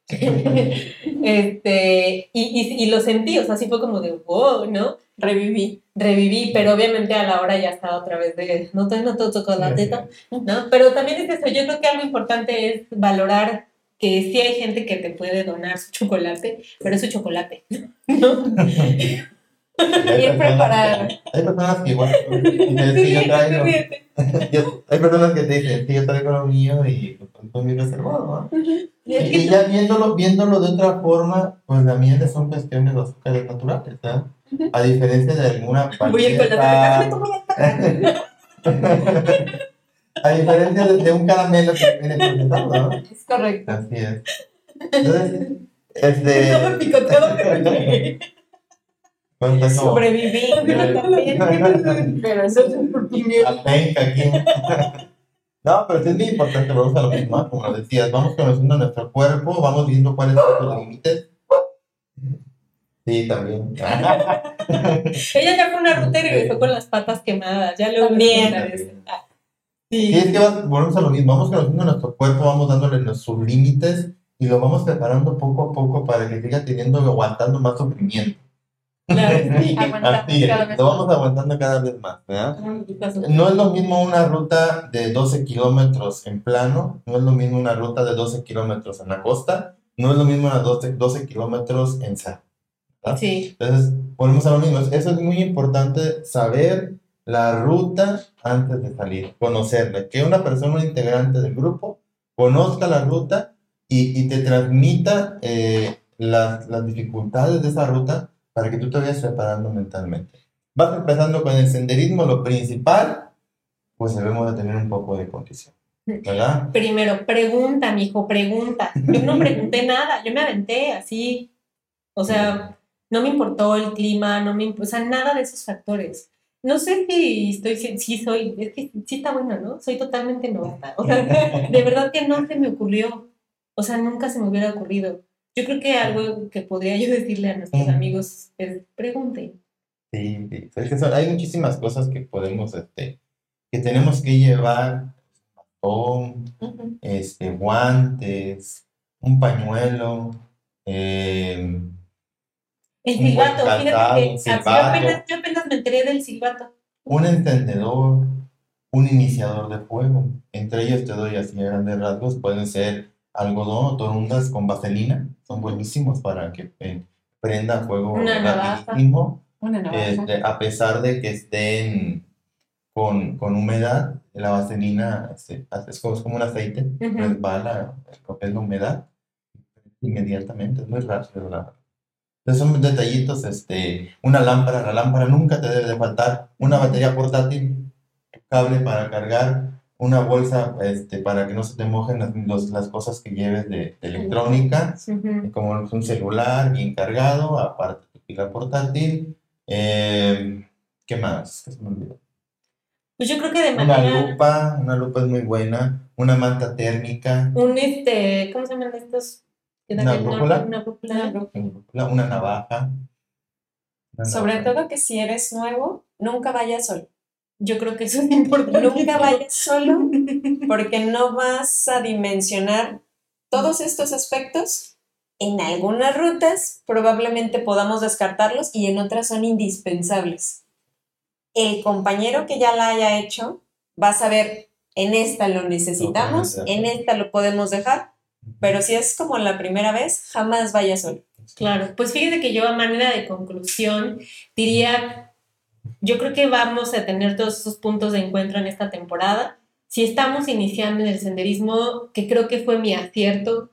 este, y, y, y, lo sentí, o sea, así fue como de wow, ¿no? Reviví. Reviví, pero obviamente a la hora ya estaba otra vez de no tengo todo chocolate, ¿no? Pero también es eso, yo creo que algo importante es valorar que sí hay gente que te puede donar su chocolate, pero es su chocolate, ¿no? Bien preparado. Hay personas que igual, si yo traigo, hay personas que te dicen, sí, yo traigo lo mío y con mi reservado, ¿no? Y, ya viéndolo, viéndolo de otra forma, pues también son cuestiones de azúcares naturales, ¿verdad? A diferencia de alguna Voy A diferencia de, un caramelo que viene procesado, ¿no? Es correcto. Así es. Entonces, este. No me picoteo, Sobreviví, pero eso es penca aquí. No, pero es muy importante, vamos a lo mismo, como decías, vamos conociendo nuestro cuerpo, vamos viendo cuáles son los límites. Sí, también. Ella ya fue una ruta y regresó con las patas quemadas, ya lo También. Sí. es que volvemos a lo mismo, vamos conociendo nuestro cuerpo, vamos dándole nuestros límites y lo vamos preparando poco a poco para que siga teniendo, aguantando más sufrimiento. Claro, sí, Así lo vamos aguantando cada vez más, ¿verdad? No es lo mismo una ruta de 12 kilómetros en plano, no es lo mismo una ruta de 12 kilómetros en la costa, no es lo mismo una 12, 12 kilómetros en cerro. Sí. Entonces, volvemos a lo mismo. Eso es muy importante saber la ruta antes de salir, conocerla, que una persona integrante del grupo conozca la ruta y, y te transmita eh, las, las, dificultades de esa ruta para que tú te vayas preparando mentalmente. Vas empezando con el senderismo, lo principal, pues debemos de tener un poco de condición. ¿Verdad? Primero, pregunta, mi hijo, pregunta. Yo no pregunté nada, yo me aventé así. O sea, no me importó el clima, no me, o sea, nada de esos factores no sé si estoy, si soy, es que sí está bueno, ¿no? Soy totalmente novata. O sea, de verdad que no se me ocurrió. O sea, nunca se me hubiera ocurrido. Yo creo que algo que podría yo decirle a nuestros amigos es pregunten. Sí, sí. Es que hay muchísimas cosas que podemos, este, que tenemos que llevar. este, guantes, un pañuelo, eh, el silbato, fíjate que yo, apenas, me enteré del silbato. Un encendedor, un iniciador de fuego. Entre ellos te doy así grandes rasgos, pueden ser algodón o torundas con vaselina, son buenísimos para que eh, prenda fuego rapidísimo. Este, a pesar de que estén con, con humedad, la vaselina este, es, como, un aceite, resbala el papel de humedad inmediatamente, es muy rápido la Entonces son detallitos, este, una lámpara, la lámpara nunca te debe de faltar, una batería portátil, cable para cargar, una bolsa este, para que no se te mojen las, los- las cosas que lleves de, de electrónica, como un celular bien cargado, aparte tu pila portátil. eh, ¿qué más? ¿Qué se me olvidó? Pues yo creo que de Una manera... lupa, una lupa es muy buena, una manta térmica, Un este, ¿cómo se llaman estos? ¿Una brújula? Una brújula. una, una navaja. una Sobre navaja. todo que si eres nuevo, nunca vayas solo. Yo creo que eso es importante. Nunca vayas solo porque no vas a dimensionar todos estos aspectos. En algunas rutas probablemente podamos descartarlos y en otras son indispensables. El compañero que ya la haya hecho va a saber, en esta lo necesitamos, en esta lo podemos dejar, pero si es como la primera vez, jamás vayas solo. Claro, pues fíjate que yo a manera de conclusión diría, yo creo que vamos a tener todos esos puntos de encuentro en esta temporada. Si estamos iniciando en el senderismo, que creo que fue mi acierto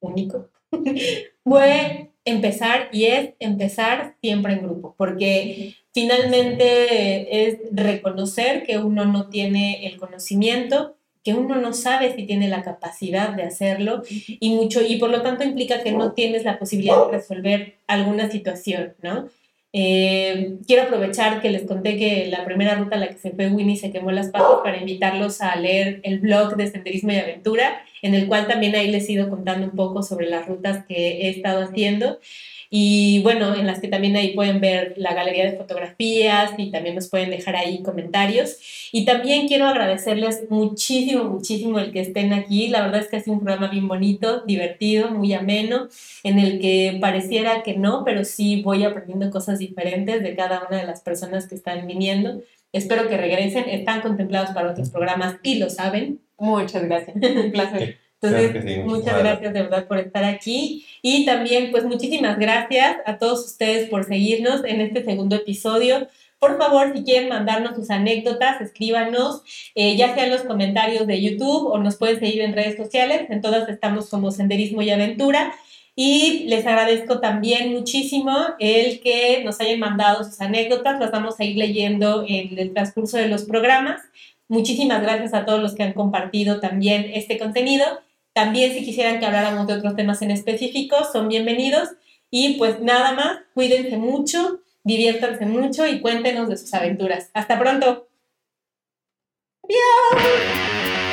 único, fue empezar y es empezar siempre en grupo, porque finalmente es reconocer que uno no tiene el conocimiento, que uno no sabe si tiene la capacidad de hacerlo y mucho y por lo tanto implica que no tienes la posibilidad de resolver alguna situación, ¿no? Eh, quiero aprovechar que les conté que la primera ruta a la que se fue Winnie se quemó las patas para invitarlos a leer el blog de Senderismo y Aventura, en el cual también ahí les he ido contando un poco sobre las rutas que he estado haciendo y bueno, en las que también ahí pueden ver la galería de fotografías y también nos pueden dejar ahí comentarios. Y también quiero agradecerles muchísimo, muchísimo el que estén aquí. La verdad es que ha sido un programa bien bonito, divertido, muy ameno, en el que pareciera que no, pero sí voy aprendiendo cosas diferentes de cada una de las personas que están viniendo. Espero que regresen, están contemplados para otros programas y lo saben. Muchas gracias. Un placer. Entonces, Claro sí, muchas muchísimas gracias de verdad por estar aquí. Y también, pues, muchísimas gracias a todos ustedes por seguirnos en este segundo episodio. Por favor, si quieren mandarnos sus anécdotas, escríbanos, eh, ya sea en los comentarios de YouTube o nos pueden seguir en redes sociales. En todas estamos como Senderismo y Aventura. Y les agradezco también muchísimo el que nos hayan mandado sus anécdotas. Las vamos a ir leyendo en el transcurso de los programas. Muchísimas gracias a todos los que han compartido también este contenido. También si quisieran que habláramos de otros temas en específico, son bienvenidos. Y pues nada más, cuídense mucho, diviértanse mucho y cuéntenos de sus aventuras. Hasta pronto. Adiós.